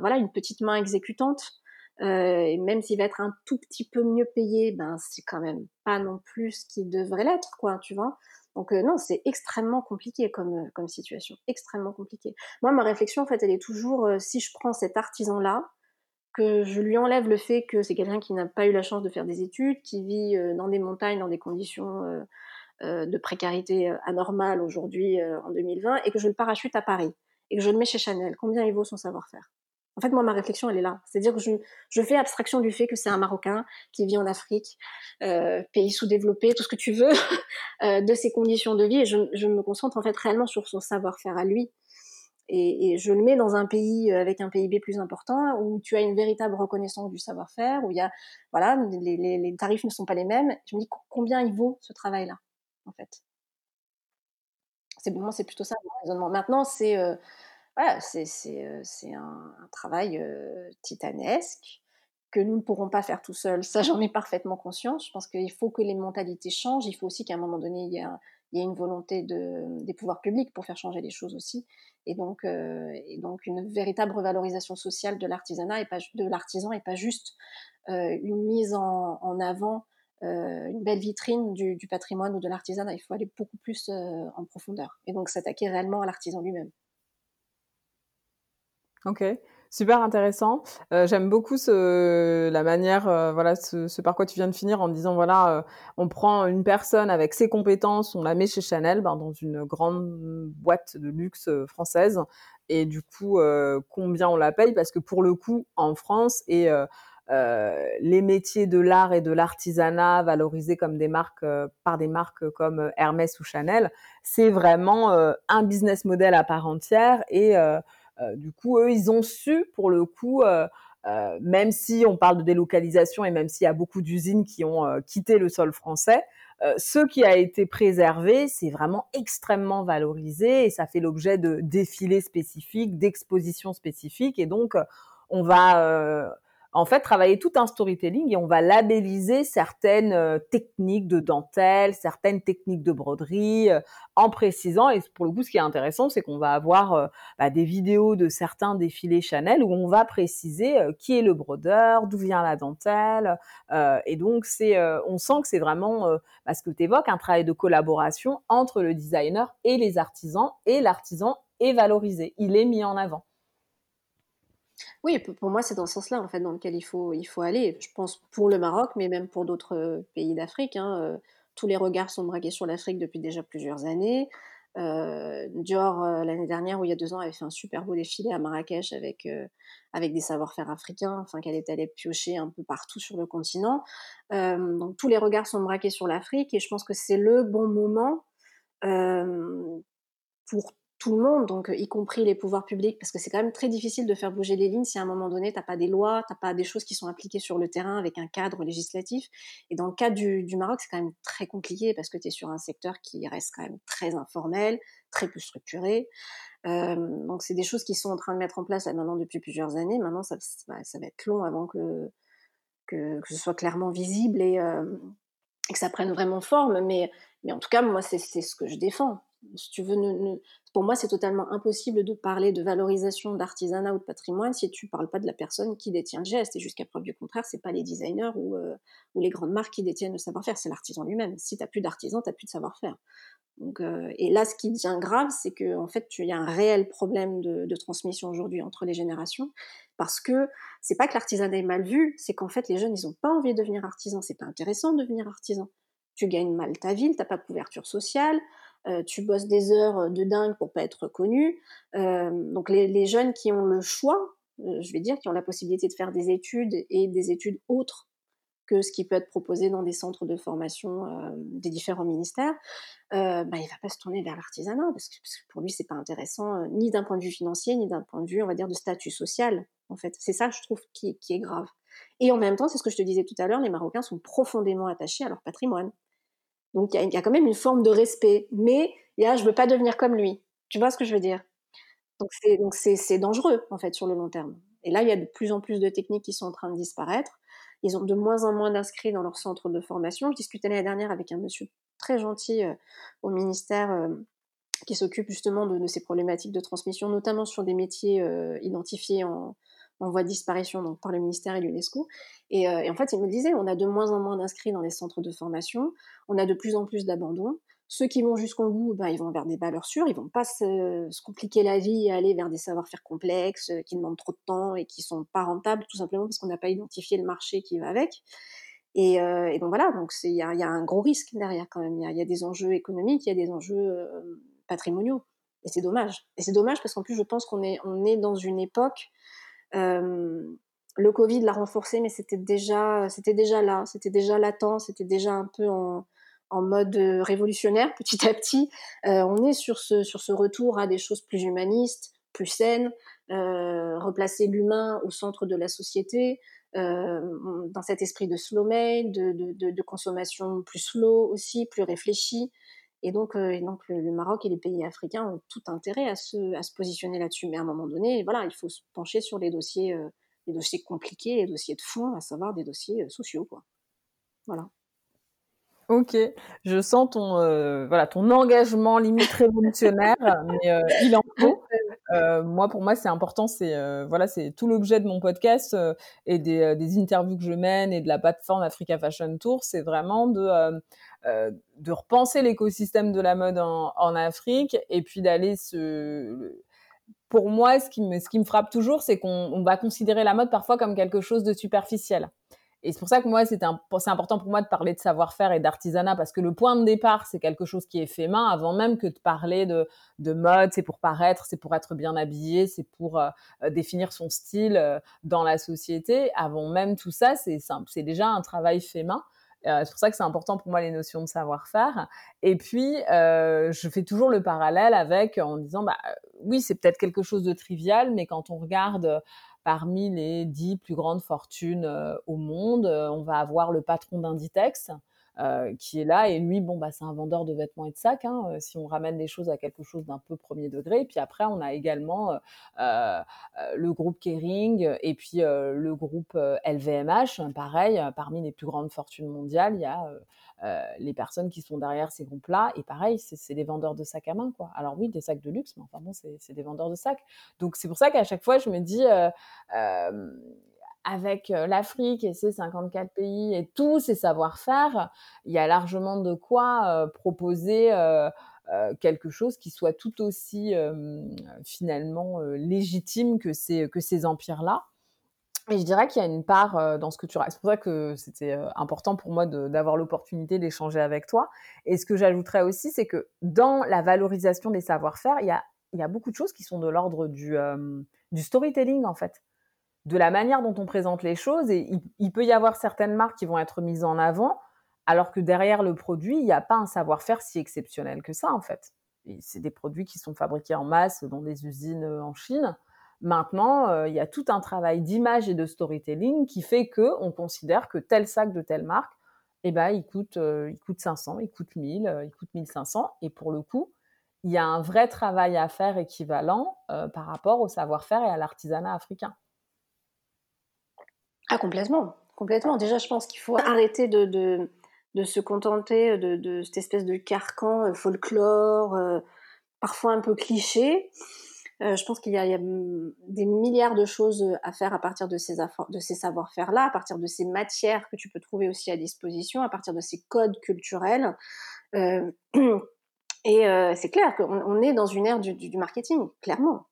voilà une petite main exécutante. Et même s'il va être un tout petit peu mieux payé, ben c'est quand même pas non plus ce qu'il devrait l'être, quoi, tu vois. Donc euh, non, c'est extrêmement compliqué comme, euh, comme situation, extrêmement compliqué. Moi, ma réflexion, en fait, elle est toujours, euh, si je prends cet artisan-là, que je lui enlève le fait que c'est quelqu'un qui n'a pas eu la chance de faire des études, qui vit dans des montagnes, dans des conditions de précarité anormale aujourd'hui en 2020, et que je le parachute à Paris, et que je le mets chez Chanel. Combien il vaut son savoir-faire? En fait, moi, ma réflexion, elle est là. C'est-à-dire que je, fais abstraction du fait que c'est un Marocain qui vit en Afrique, euh, pays sous-développé, tout ce que tu veux, euh, de ses conditions de vie, et je, me concentre en fait réellement sur son savoir-faire à lui. Et, je le mets dans un pays euh, avec un PIB plus important, où tu as une véritable reconnaissance du savoir-faire, où il y a, voilà, les, tarifs ne sont pas les mêmes. Je me dis combien il vaut ce travail-là, en fait? C'est bon, c'est plutôt ça mon raisonnement. Maintenant, c'est c'est un, travail titanesque que nous ne pourrons pas faire tout seuls. Ça, j'en ai parfaitement conscience. Je pense qu'il faut que les mentalités changent. Il faut aussi qu'à un moment donné, il y, ait une volonté de, des pouvoirs publics pour faire changer les choses aussi. Et donc, une véritable revalorisation sociale de l'artisanat et pas de l'artisan et pas juste une mise en, avant, une belle vitrine du, patrimoine ou de l'artisanat. Il faut aller beaucoup plus en profondeur. Et donc s'attaquer réellement à l'artisan lui-même. Ok, super intéressant. Euh, J'aime beaucoup ce, la manière, euh, voilà, ce, par quoi tu viens de finir en disant voilà, euh, on prend une personne avec ses compétences, on la met chez Chanel, ben, dans une grande boîte de luxe française, et du coup, combien on la paye? Parce que pour le coup, en France et les métiers de l'art et de l'artisanat valorisés comme des marques par des marques comme Hermès ou Chanel, c'est vraiment un business model à part entière et du coup, eux, ils ont su, pour le coup, euh, euh, même si on parle de délocalisation et même s'il y a beaucoup d'usines qui ont quitté le sol français, ce qui a été préservé, c'est vraiment extrêmement valorisé et ça fait l'objet de défilés spécifiques, d'expositions spécifiques et donc on va en fait travailler tout un storytelling et on va labelliser certaines euh, techniques de dentelle, certaines techniques de broderie, euh, en précisant. Et pour le coup, ce qui est intéressant, c'est qu'on va avoir euh, bah, des vidéos de certains défilés Chanel où on va préciser qui est le brodeur, d'où vient la dentelle. et donc, c'est, on sent que c'est vraiment, bah, ce que tu évoques, un travail de collaboration entre le designer et les artisans. Et l'artisan est valorisé, il est mis en avant. Oui, pour moi, c'est dans ce sens-là, en fait, dans lequel il faut, il faut aller. Je pense pour le Maroc, mais même pour d'autres euh, pays d'Afrique. Hein, euh, tous les regards sont braqués sur l'Afrique depuis déjà plusieurs années. Dior l'année dernière ou il y a deux ans avait fait un super beau défilé à Marrakech avec avec des savoir-faire africains, enfin qu'elle est allée piocher un peu partout sur le continent. tous les regards sont braqués sur l'Afrique et je pense que c'est le bon moment pour tout le monde, donc y compris les pouvoirs publics, parce que c'est quand même très difficile de faire bouger les lignes si à un moment donné, t'as pas des lois, t'as pas des choses qui sont appliquées sur le terrain avec un cadre législatif. Et dans le cas du, du Maroc, c'est quand même très compliqué parce que tu es sur un secteur qui reste quand même très informel, très peu structuré. Euh, donc c'est des choses qui sont en train de mettre en place maintenant depuis plusieurs années. Maintenant, ça, ça va être long avant que, que, ce soit clairement visible et, euh, et que ça prenne vraiment forme. Mais, mais en tout cas, moi, c'est ce que je défends pour moi, c'est totalement impossible de parler de valorisation d'artisanat ou de patrimoine si tu parles pas de la personne qui détient le geste. Et jusqu'à preuve du contraire, c'est pas les designers ou, euh, ou les grandes marques qui détiennent le savoir-faire, c'est l'artisan lui-même. Si tu n'as plus d'artisan, tu n'as plus de savoir-faire. Donc, euh, et là, ce qui devient grave, c'est qu'en en fait, il y a un réel problème de, transmission aujourd'hui entre les générations, parce que c'est pas que l'artisanat est mal vu, c'est qu'en fait, les jeunes, ils ont pas envie de devenir artisans. C'est pas intéressant de devenir artisan. Tu gagnes mal ta ville, t'as pas de couverture sociale, euh, tu bosses des heures euh, de dingue pour pas être connu. Euh, donc les, jeunes qui ont le choix, je vais dire, qui ont la possibilité de faire des études et des études autres que ce qui peut être proposé dans des centres de formation des différents ministères, bah, il va pas se tourner vers l'artisanat parce que, pour lui c'est pas intéressant ni d'un point de vue financier ni d'un point de vue on va dire de statut social en fait. C'est ça je trouve qui, qui est grave. Et en même temps c'est ce que je te disais tout à l'heure les Marocains sont profondément attachés à leur patrimoine donc il y, a quand même une forme de respect. Mais il y a, je veux pas devenir comme lui. Tu vois ce que je veux dire? Donc c'est dangereux en fait sur le long terme. Et là, il y a de plus en plus de techniques qui sont en train de disparaître. Ils ont de moins en moins d'inscrits dans leur centre de formation. Je discutais l'année dernière avec un monsieur très gentil euh, au ministère euh, qui s'occupe justement de, ces problématiques de transmission, notamment sur des métiers euh, identifiés en, en voie de disparition donc par le ministère et l'UNESCO. Et, euh, en fait, il me disait, on a de moins en moins d'inscrits dans les centres de formation, on a de plus en plus d'abandon. Ceux qui vont jusqu'au bout, bah, ils vont vers des valeurs sûres, ils vont pas se, compliquer la vie et aller vers des savoir-faire complexes euh, qui demandent trop de temps et qui sont pas rentables, tout simplement parce qu'on n'a pas identifié le marché qui va avec. Et, euh, donc voilà, donc il y a, un gros risque derrière quand même. Il y, a, des enjeux économiques, il y a des enjeux patrimoniaux. Et c'est dommage. Et c'est dommage parce qu'en plus, je pense qu'on est, on est dans une époque le Covid l'a renforcé, mais c'était déjà, c'était déjà là, c'était déjà latent, c'était déjà un peu en, mode révolutionnaire petit à petit. Euh, on est sur ce, sur ce retour à des choses plus humanistes, plus saines, euh, replacer l'humain au centre de la société, euh, dans cet esprit de slow de, de, consommation plus slow aussi, plus réfléchie. Et donc, euh, et donc le, Maroc et les pays africains ont tout intérêt à se, à se positionner là-dessus. Mais à un moment donné, voilà, il faut se pencher sur les dossiers, euh, les dossiers compliqués, les dossiers de fond, à savoir des dossiers euh, sociaux, quoi. Voilà. Ok, je sens ton voilà ton engagement limite révolutionnaire, mais il en faut. moi, pour moi, c'est important. C'est voilà, c'est tout l'objet de mon podcast et des, des, interviews que je mène et de la plateforme Africa Fashion Tour. C'est vraiment de euh, de repenser l'écosystème de la mode en, en, Afrique et puis d'aller se pour moi ce qui me ce qui me frappe toujours c'est qu'on va considérer la mode parfois comme quelque chose de superficiel et c'est pour ça que moi, c'est important pour moi de parler de savoir-faire et d'artisanat parce que le point de départ, c'est quelque chose qui est fait main avant même que de parler de, de mode. C'est pour paraître, c'est pour être bien habillé, c'est pour euh, définir son style euh, dans la société. Avant même tout ça, c'est déjà un travail fait main. Euh, c'est pour ça que c'est important pour moi les notions de savoir-faire. Et puis, euh, je fais toujours le parallèle avec en disant, bah oui, c'est peut-être quelque chose de trivial, mais quand on regarde parmi les dix plus grandes fortunes euh, au monde, on va avoir le patron d'Inditex, euh, qui est là. Et lui, bon, bah, c'est un vendeur de vêtements et de sacs, hein, euh, si on ramène les choses à quelque chose d'un peu premier degré. Et puis après, on a également euh, le groupe Kering et puis le groupe LVMH. Pareil, parmi les plus grandes fortunes mondiales, il y a les personnes qui sont derrière ces groupes-là. Et pareil, c'est des vendeurs de sacs à main, quoi. Alors oui, des sacs de luxe, mais enfin bon, c'est des vendeurs de sacs. Donc c'est pour ça qu'à chaque fois, je me dis, avec l'Afrique et ses 54 pays et tous ses savoir-faire, il y a largement de quoi proposer quelque chose qui soit tout aussi finalement légitime que ces, empires-là. Et je dirais qu'il y a une part dans ce que tu racontes. C'est pour ça que c'était important pour moi d'avoir l'opportunité d'échanger avec toi. Et ce que j'ajouterais aussi, c'est que dans la valorisation des savoir-faire, il y a, beaucoup de choses qui sont de l'ordre du storytelling, en fait. De la manière dont on présente les choses. Et il, peut y avoir certaines marques qui vont être mises en avant, alors que derrière le produit, il n'y a pas un savoir-faire si exceptionnel que ça, en fait. C'est des produits qui sont fabriqués en masse dans des usines en Chine Maintenant, euh, il y a tout un travail d'image et de storytelling qui fait que on considère que tel sac de telle marque, eh ben, il coûte, euh, il coûte 500, il coûte 1000, euh, il coûte 1500. Et pour le coup, il y a un vrai travail à faire équivalent par rapport au savoir-faire et à l'artisanat africain. Ah, complètement. Complètement. Déjà, je pense qu'il faut arrêter de, de, se contenter de, cette espèce de carcan folklore, parfois un peu cliché. Euh, je pense qu'il y, a des milliards de choses à faire à partir de ces, de ces savoir-faire-là, à partir de ces matières que tu peux trouver aussi à disposition, à partir de ces codes culturels. Euh, et euh, c'est clair qu'on est dans une ère du, du, marketing, clairement.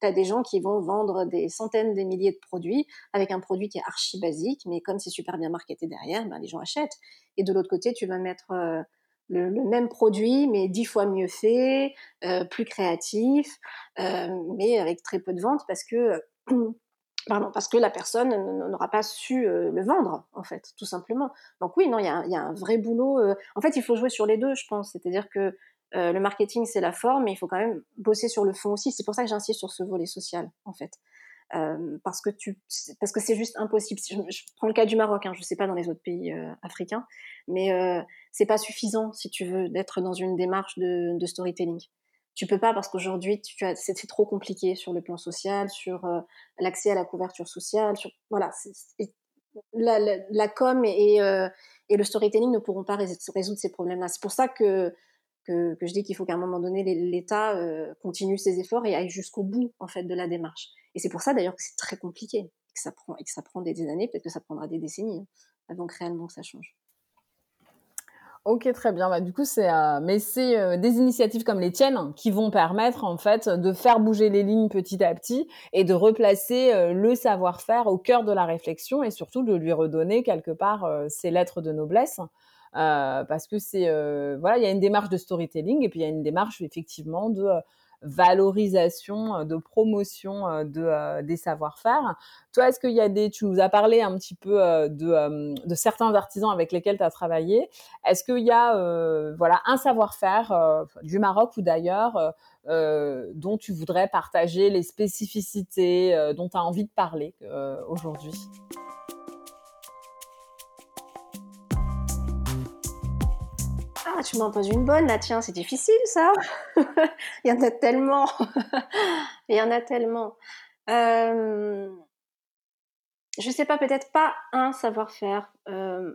Tu as des gens qui vont vendre des centaines, des milliers de produits avec un produit qui est archi basique, mais comme c'est super bien marketé derrière, ben, les gens achètent. Et de l'autre côté, tu vas mettre le, même produit, mais dix fois mieux fait, euh, plus créatif, euh, mais avec très peu de ventes parce que, pardon, parce que la personne n'aura pas su euh, le vendre, en fait, tout simplement. Donc oui, non, il y y a, un vrai boulot. En fait, il faut jouer sur les deux, je pense. C'est-à-dire que le marketing, c'est la forme, mais il faut quand même bosser sur le fond aussi. C'est pour ça que j'insiste sur ce volet social, en fait. Euh, parce que c'est juste impossible. Je, prends le cas du Maroc, hein, je sais pas dans les autres pays euh, africains, mais euh, c'est pas suffisant si tu veux d'être dans une démarche de, storytelling. Tu peux pas parce qu'aujourd'hui c'est trop compliqué sur le plan social, sur euh, l'accès à la couverture sociale, voilà. la, com et, euh, et le storytelling ne pourront pas résoudre ces problèmes-là. C'est pour ça que que, je dis qu'il faut qu'à un moment donné l'État euh, continue ses efforts et aille jusqu'au bout en fait de la démarche. Et c'est pour ça d'ailleurs que c'est très compliqué, que ça prend, et que ça prend des, années, peut-être que ça prendra des décennies hein, avant que réellement ça change. Ok, très bien. Bah, du coup, c'est, euh, mais c'est euh, des initiatives comme les tiennes qui vont permettre en fait de faire bouger les lignes petit à petit et de replacer le savoir-faire au cœur de la réflexion et surtout de lui redonner quelque part ses lettres de noblesse. Parce que c'est voilà, il y a une démarche de storytelling et puis il y a une démarche effectivement de valorisation, euh, de promotion euh, de, euh, des savoir-faire. Toi, est-ce qu'il y a des, tu nous as parlé un petit peu de, de certains artisans avec lesquels tu as travaillé. Est-ce qu'il y a voilà un savoir-faire du Maroc ou d'ailleurs dont tu voudrais partager les spécificités, dont tu as envie de parler aujourd'hui? Ah, tu m'en poses une bonne là, tiens, c'est difficile ça. Il y en a tellement. Il y en a tellement. Euh... Je sais pas, peut-être pas un savoir-faire. Euh...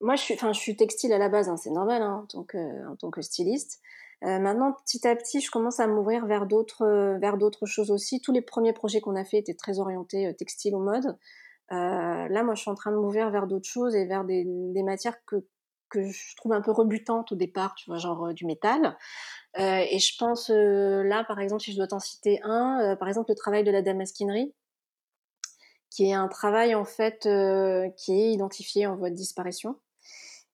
Moi, je suis, enfin, je suis textile à la base, hein, c'est normal hein, en, tant que, styliste. Euh, maintenant, petit à petit, je commence à m'ouvrir vers d'autres, vers d'autres choses aussi. Tous les premiers projets qu'on a fait étaient très orientés textile ou mode. Là, moi, je suis en train de m'ouvrir vers d'autres choses et vers des matières que que je trouve un peu rebutante au départ, tu vois, genre euh, du métal. Euh, et je pense euh, là, par exemple, si je dois t'en citer un, par exemple le travail de la damasquinerie, qui est un travail en fait qui est identifié en voie de disparition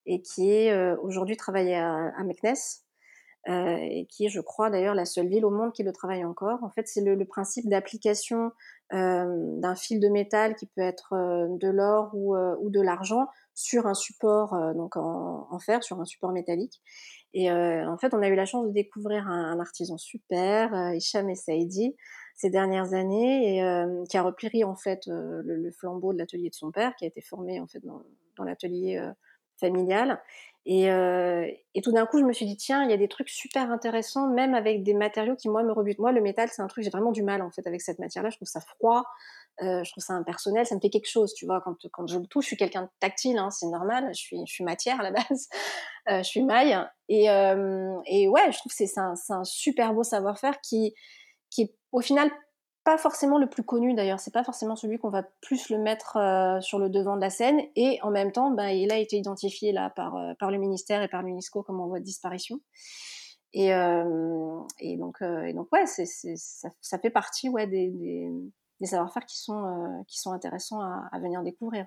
et qui est aujourd'hui travaillé à, à Meknes. et qui est, je crois, d'ailleurs la seule ville au monde qui le travaille encore. En fait, c'est le, principe d'application d'un fil de métal qui peut être de l'or ou de l'argent sur un support euh, donc en, fer, sur un support métallique. Et euh, en fait, on a eu la chance de découvrir un, artisan super, euh, Hicham Essaidi, ces dernières années, et euh, qui a repris en fait le, flambeau de l'atelier de son père, qui a été formé en fait dans, l'atelier familial. Et, et, tout d'un coup, je me suis dit, tiens, il y a des trucs super intéressants, même avec des matériaux qui, moi, me rebutent. Moi, le métal, c'est un truc, j'ai vraiment du mal, en fait, avec cette matière-là. Je trouve ça froid, je trouve ça impersonnel, ça me fait quelque chose, tu vois. Quand, quand je le touche, je suis quelqu'un de tactile, hein, c'est normal. Je suis, matière à la base, euh, je suis maille. Et, euh, et ouais, je trouve que c'est un, un super beau savoir-faire qui, qui est au final pas forcément le plus connu d'ailleurs, c'est pas forcément celui qu'on va plus le mettre euh, sur le devant de la scène et en même temps, ben, il a été identifié là par, euh, par le ministère et par l'UNESCO comme en voie de disparition. Et, euh, et donc, euh, et donc ouais, ça, fait partie ouais, des, des savoir-faire qui sont qui sont intéressants à, venir découvrir.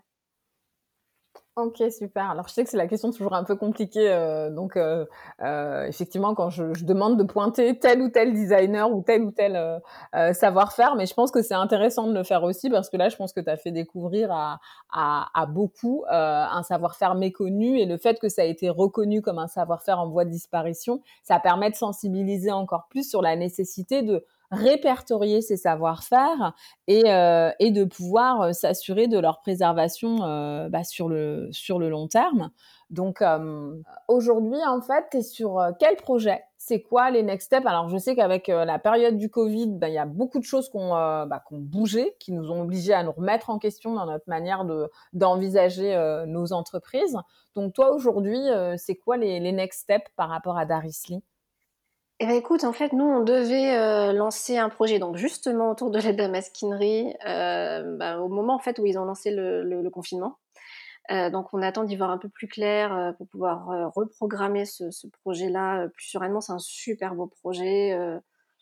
Ok, super. Alors, je sais que c'est la question toujours un peu compliquée. Euh, donc, euh, euh, effectivement, quand je, demande de pointer tel ou tel designer ou tel ou tel euh, euh, savoir-faire, mais je pense que c'est intéressant de le faire aussi parce que là, je pense que tu as fait découvrir à, à, à beaucoup un savoir-faire méconnu et le fait que ça a été reconnu comme un savoir-faire en voie de disparition, ça permet de sensibiliser encore plus sur la nécessité de répertorier ces savoir-faire et, euh, et de pouvoir euh, s'assurer de leur préservation euh, bah, sur, le, sur le long terme. Donc euh, aujourd'hui, en fait, tu es sur euh, quel projet? C'est quoi les next steps? Alors je sais qu'avec euh, la période du Covid, bah, il y a beaucoup de choses qui ont, bah, qui ont bougé, qui nous ont obligés à nous remettre en question dans notre manière de, d'envisager nos entreprises. Donc toi, aujourd'hui, c'est quoi les, les next steps par rapport à Darisly? Eh ben écoute, en fait, nous, on devait euh, lancer un projet, donc justement autour de la damasquinerie, euh, bah, au moment en fait où ils ont lancé le, confinement. Euh, donc, on attend d'y voir un peu plus clair pour pouvoir reprogrammer ce, projet-là plus sereinement. C'est un super beau projet.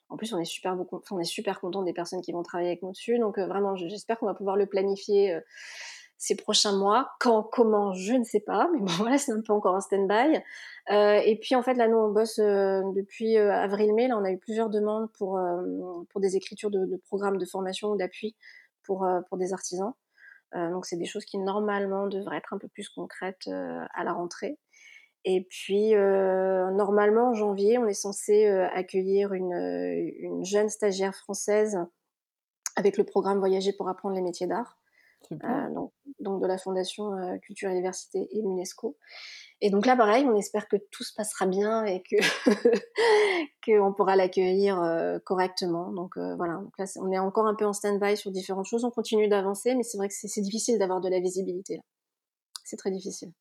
en plus, on est super beau, on est super content des personnes qui vont travailler avec nous dessus. Donc, vraiment, j'espère qu'on va pouvoir le planifier ces prochains mois. Quand, comment, je ne sais pas, mais bon voilà, c'est un peu encore en stand-by. Euh, et puis en fait là, nous on bosse euh, depuis euh, avril-mai. Là, on a eu plusieurs demandes pour pour des écritures de, programmes de formation ou d'appui pour pour des artisans. donc c'est des choses qui normalement devraient être un peu plus concrètes à la rentrée. Et puis normalement en janvier, on est censé accueillir une jeune stagiaire française avec le programme Voyager pour apprendre les métiers d'art. Euh, donc, donc, de la Fondation euh, Culture et Diversité et l'UNESCO. Et donc là, pareil, on espère que tout se passera bien et que qu'on pourra l'accueillir euh, correctement. Donc voilà, donc là, on est encore un peu en stand-by sur différentes choses. On continue d'avancer, mais c'est vrai que c'est difficile d'avoir de la visibilité. C'est très difficile.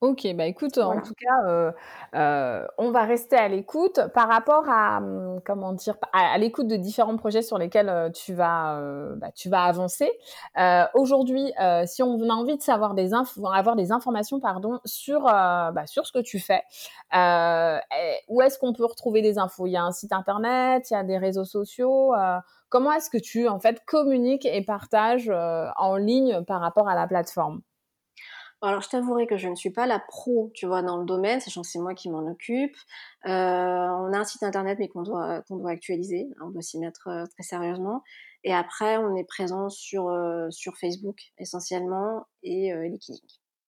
Ok, bah écoute, voilà. en tout cas, euh, euh, on va rester à l'écoute par rapport à hum, comment dire, à, à l'écoute de différents projets sur lesquels euh, tu vas, euh, bah, tu vas avancer. Euh, aujourd'hui, euh, si on a envie de savoir des infos, avoir des informations, pardon, sur bah, sur ce que tu fais, où est-ce qu'on peut retrouver des infos? Il y a un site internet, il y a des réseaux sociaux. comment est-ce que tu en fait communiques et partages en ligne par rapport à la plateforme? Alors, je t'avouerai que je ne suis pas la pro, tu vois, dans le domaine, sachant que c'est moi qui m'en occupe. Euh, on a un site internet, mais qu'on doit, qu'on doit actualiser. On doit s'y mettre euh, très sérieusement. Et après, on est présent sur, euh, sur Facebook, essentiellement, et euh.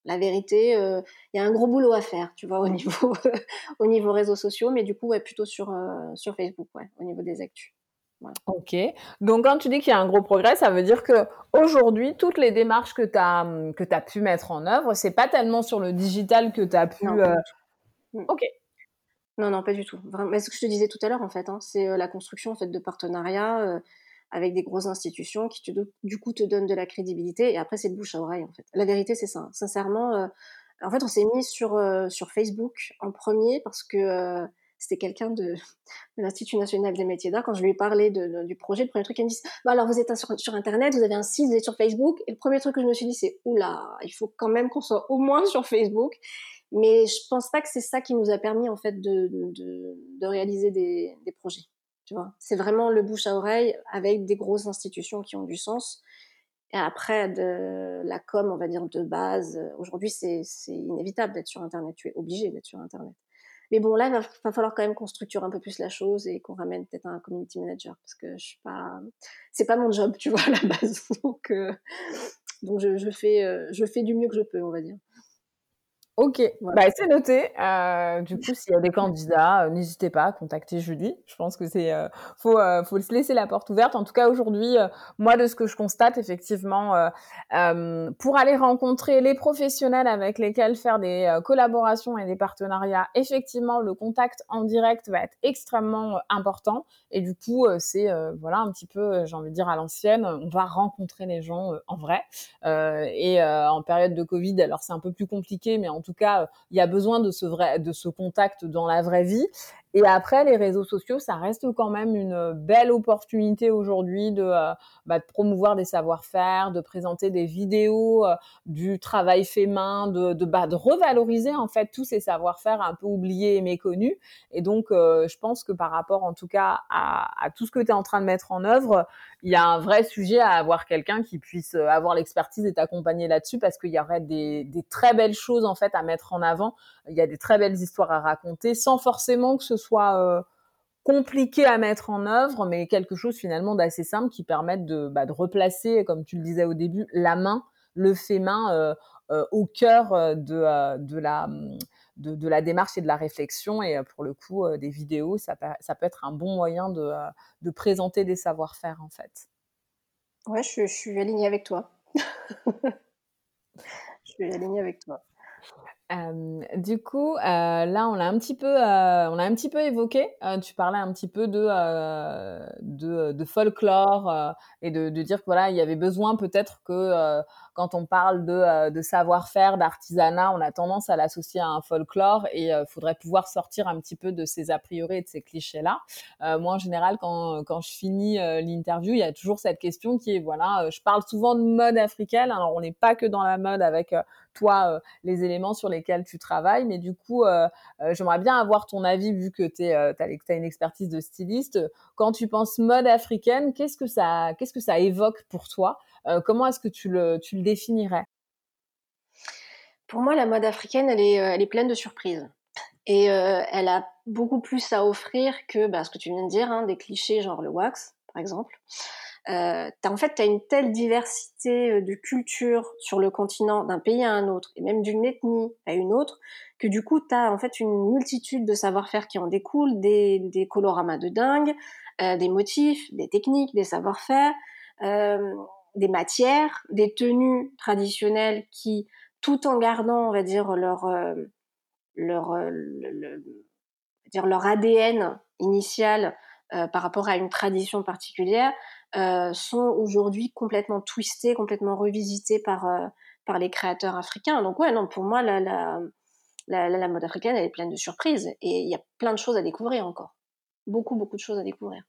La vérité, euh, il y a un gros boulot à faire, tu vois, au niveau, au niveau réseaux sociaux, mais du coup, ouais, plutôt sur, euh, sur Facebook, ouais, au niveau des actus. Voilà. Ok. Donc, quand tu dis qu'il y a un gros progrès, ça veut dire que aujourd'hui, toutes les démarches que tu as, que as pu mettre en œuvre, c'est pas tellement sur le digital que tu as pu. Non, euh... Ok. Non, non, pas du tout. Vraiment, ce que je te disais tout à l'heure, en fait, hein, c'est euh, la construction en fait de partenariats euh, avec des grosses institutions qui, te, du coup, te donnent de la crédibilité. Et après, c'est de bouche à oreille, en fait. La vérité, c'est ça. Sincèrement, euh, en fait, on s'est mis sur sur Facebook en premier parce que c'était quelqu'un de, de l'Institut national des métiers d'art. Quand je lui ai parlé du projet, le premier truc, il me dit bah alors vous êtes sur, Internet, vous avez un site, vous êtes sur Facebook. Et le premier truc que je me suis dit, c'est oula, il faut quand même qu'on soit au moins sur Facebook. Mais je pense pas que c'est ça qui nous a permis en fait de, de, réaliser des, des projets. C'est vraiment le bouche à oreille avec des grosses institutions qui ont du sens. Et après, de la com, on va dire de base, aujourd'hui, c'est inévitable d'être sur Internet. Tu es obligé d'être sur Internet. Mais bon, là, il va, falloir quand même qu'on structure un peu plus la chose et qu'on ramène peut-être un community manager parce que je suis pas, c'est pas mon job, tu vois, à la base. Donc, euh, donc je, je fais, euh, je fais du mieux que je peux, on va dire. Ok, voilà. bah, c'est noté. Euh, du coup, s'il y a des candidats, euh, n'hésitez pas à contacter Julie. Je pense que c'est euh, faut euh, faut se laisser la porte ouverte. En tout cas, aujourd'hui, euh, moi, de ce que je constate, effectivement, euh, pour aller rencontrer les professionnels avec lesquels faire des collaborations et des partenariats, effectivement, le contact en direct va être extrêmement important. Et du coup, c'est voilà un petit peu, j'ai envie de dire à l'ancienne, on va rencontrer les gens en vrai. et en période de Covid, alors c'est un peu plus compliqué, mais en tout tout cas, il y a besoin de ce vrai, de ce contact dans la vraie vie. Et après, les réseaux sociaux, ça reste quand même une belle opportunité aujourd'hui de, euh, bah, de promouvoir des savoir-faire, de présenter des vidéos euh, du travail fait main, de, bah, de revaloriser en fait tous ces savoir-faire un peu oubliés et méconnus. Et donc, euh, je pense que par rapport en tout cas à, à tout ce que tu es en train de mettre en œuvre, il y a un vrai sujet à avoir quelqu'un qui puisse avoir l'expertise et t'accompagner là-dessus parce qu'il y aurait des, des très belles choses en fait à mettre en avant. Il y a des très belles histoires à raconter sans forcément que ce soit euh, compliqué à mettre en œuvre, mais quelque chose finalement d'assez simple qui permette de, bah, replacer, comme tu le disais au début, la main, le fait main euh, euh, au cœur de, de la démarche et de la réflexion. Et pour le coup, des vidéos, ça peut, être un bon moyen de, de présenter des savoir-faire en fait. Ouais, je, je suis alignée avec toi. je suis alignée avec toi. Euh, du coup, euh, là, on l'a un petit peu, euh, on a un petit peu évoqué. tu parlais un petit peu de de, de, folklore et de, de, dire que voilà, il y avait besoin peut-être que quand on parle de, de savoir-faire, d'artisanat, on a tendance à l'associer à un folklore et il faudrait pouvoir sortir un petit peu de ces a priori et de ces clichés-là. moi, en général, quand, quand je finis l'interview, il y a toujours cette question qui est voilà, je parle souvent de mode africaine. Alors, on n'est pas que dans la mode avec toi euh, les éléments sur lesquels tu travailles. Mais du coup, euh, euh, j'aimerais bien avoir ton avis vu que tu as, une expertise de styliste. Quand tu penses mode africaine, qu'est-ce que ça, qu'est-ce que ça évoque pour toi Comment est-ce que tu le, tu le définirais? Pour moi, la mode africaine, elle est, elle est pleine de surprises. Et elle a beaucoup plus à offrir que bah, ce que tu viens de dire, hein, des clichés genre le wax, par exemple. Euh, en fait, tu as une telle diversité euh, de cultures sur le continent d'un pays à un autre, et même d'une ethnie à une autre, que du coup, tu as en fait une multitude de savoir-faire qui en découlent, des, des coloramas de dingue, euh, des motifs, des techniques, des savoir-faire, euh, des matières, des tenues traditionnelles qui, tout en gardant, on va dire, leur, euh, leur, le, dire leur ADN initial par rapport à une tradition particulière, euh, sont aujourd'hui complètement twistés, complètement revisités par, euh, par les créateurs africains. Donc ouais, non, pour moi, la, la, la, la mode africaine, elle est pleine de surprises et il y a plein de choses à découvrir encore. Beaucoup, beaucoup de choses à découvrir.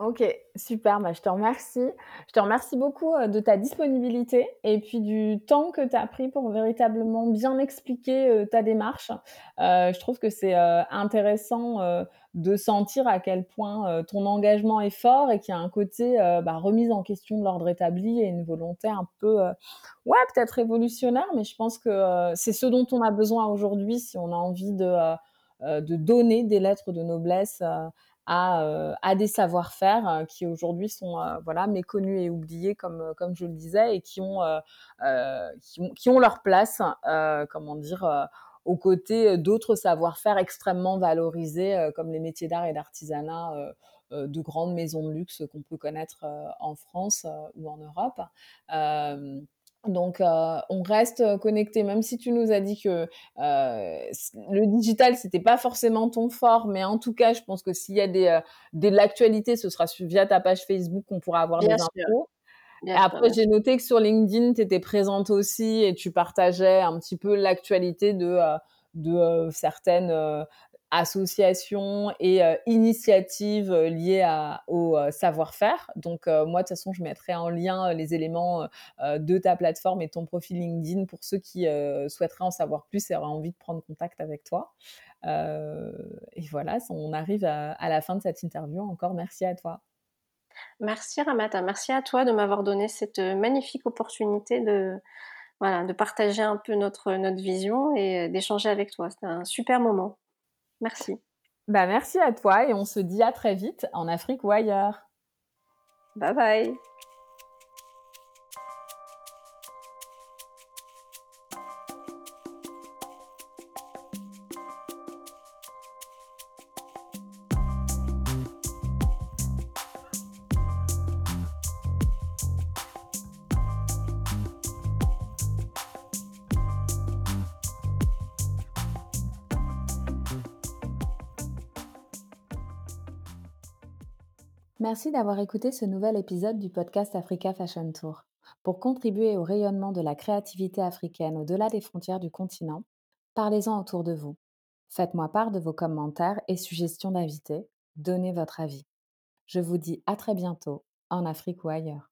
Ok, super, bah, je te remercie. Je te remercie beaucoup euh, de ta disponibilité et puis du temps que tu as pris pour véritablement bien expliquer euh, ta démarche. Euh, je trouve que c'est intéressant de sentir à quel point ton engagement est fort et qu'il y a un côté bah, remise en question de l'ordre établi et une volonté un peu, ouais, peut-être révolutionnaire, mais je pense que c'est ce dont on a besoin aujourd'hui si on a envie de, de donner des lettres de noblesse à, euh, à des savoir-faire euh, qui aujourd'hui sont euh, voilà méconnus et oubliés comme comme je le disais et qui ont qui ont, qui ont leur place comment dire aux côtés d'autres savoir-faire extrêmement valorisés comme les métiers d'art et d'artisanat de grandes maisons de luxe qu'on peut connaître en France ou en Europe. Donc, euh, on reste connecté, même si tu nous as dit que euh, le digital, c'était pas forcément ton fort, mais en tout cas, je pense que s'il y a des, euh, de l'actualité, ce sera via ta page Facebook qu'on pourra avoir des infos. Après, j'ai noté que sur LinkedIn, tu étais présente aussi et tu partageais un petit peu l'actualité de, de certaines associations et euh, initiatives euh, liées à, au euh, savoir-faire. Donc moi, de toute façon, je mettrai en lien les éléments de ta plateforme et ton profil LinkedIn pour ceux qui souhaiteraient en savoir plus et auraient envie de prendre contact avec toi. et voilà, on arrive à, à, la fin de cette interview. Encore merci à toi. Merci Ramata, merci à toi de m'avoir donné cette magnifique opportunité de, voilà, de partager un peu notre, notre vision et d'échanger avec toi. C'était un super moment. Merci. Bah, merci à toi et on se dit à très vite en Afrique ou ailleurs. Bye bye. Merci d'avoir écouté ce nouvel épisode du podcast Africa Fashion Tour. Pour contribuer au rayonnement de la créativité africaine au-delà des frontières du continent, parlez-en autour de vous. Faites-moi part de vos commentaires et suggestions d'invités. Donnez votre avis. Je vous dis à très bientôt, en Afrique ou ailleurs.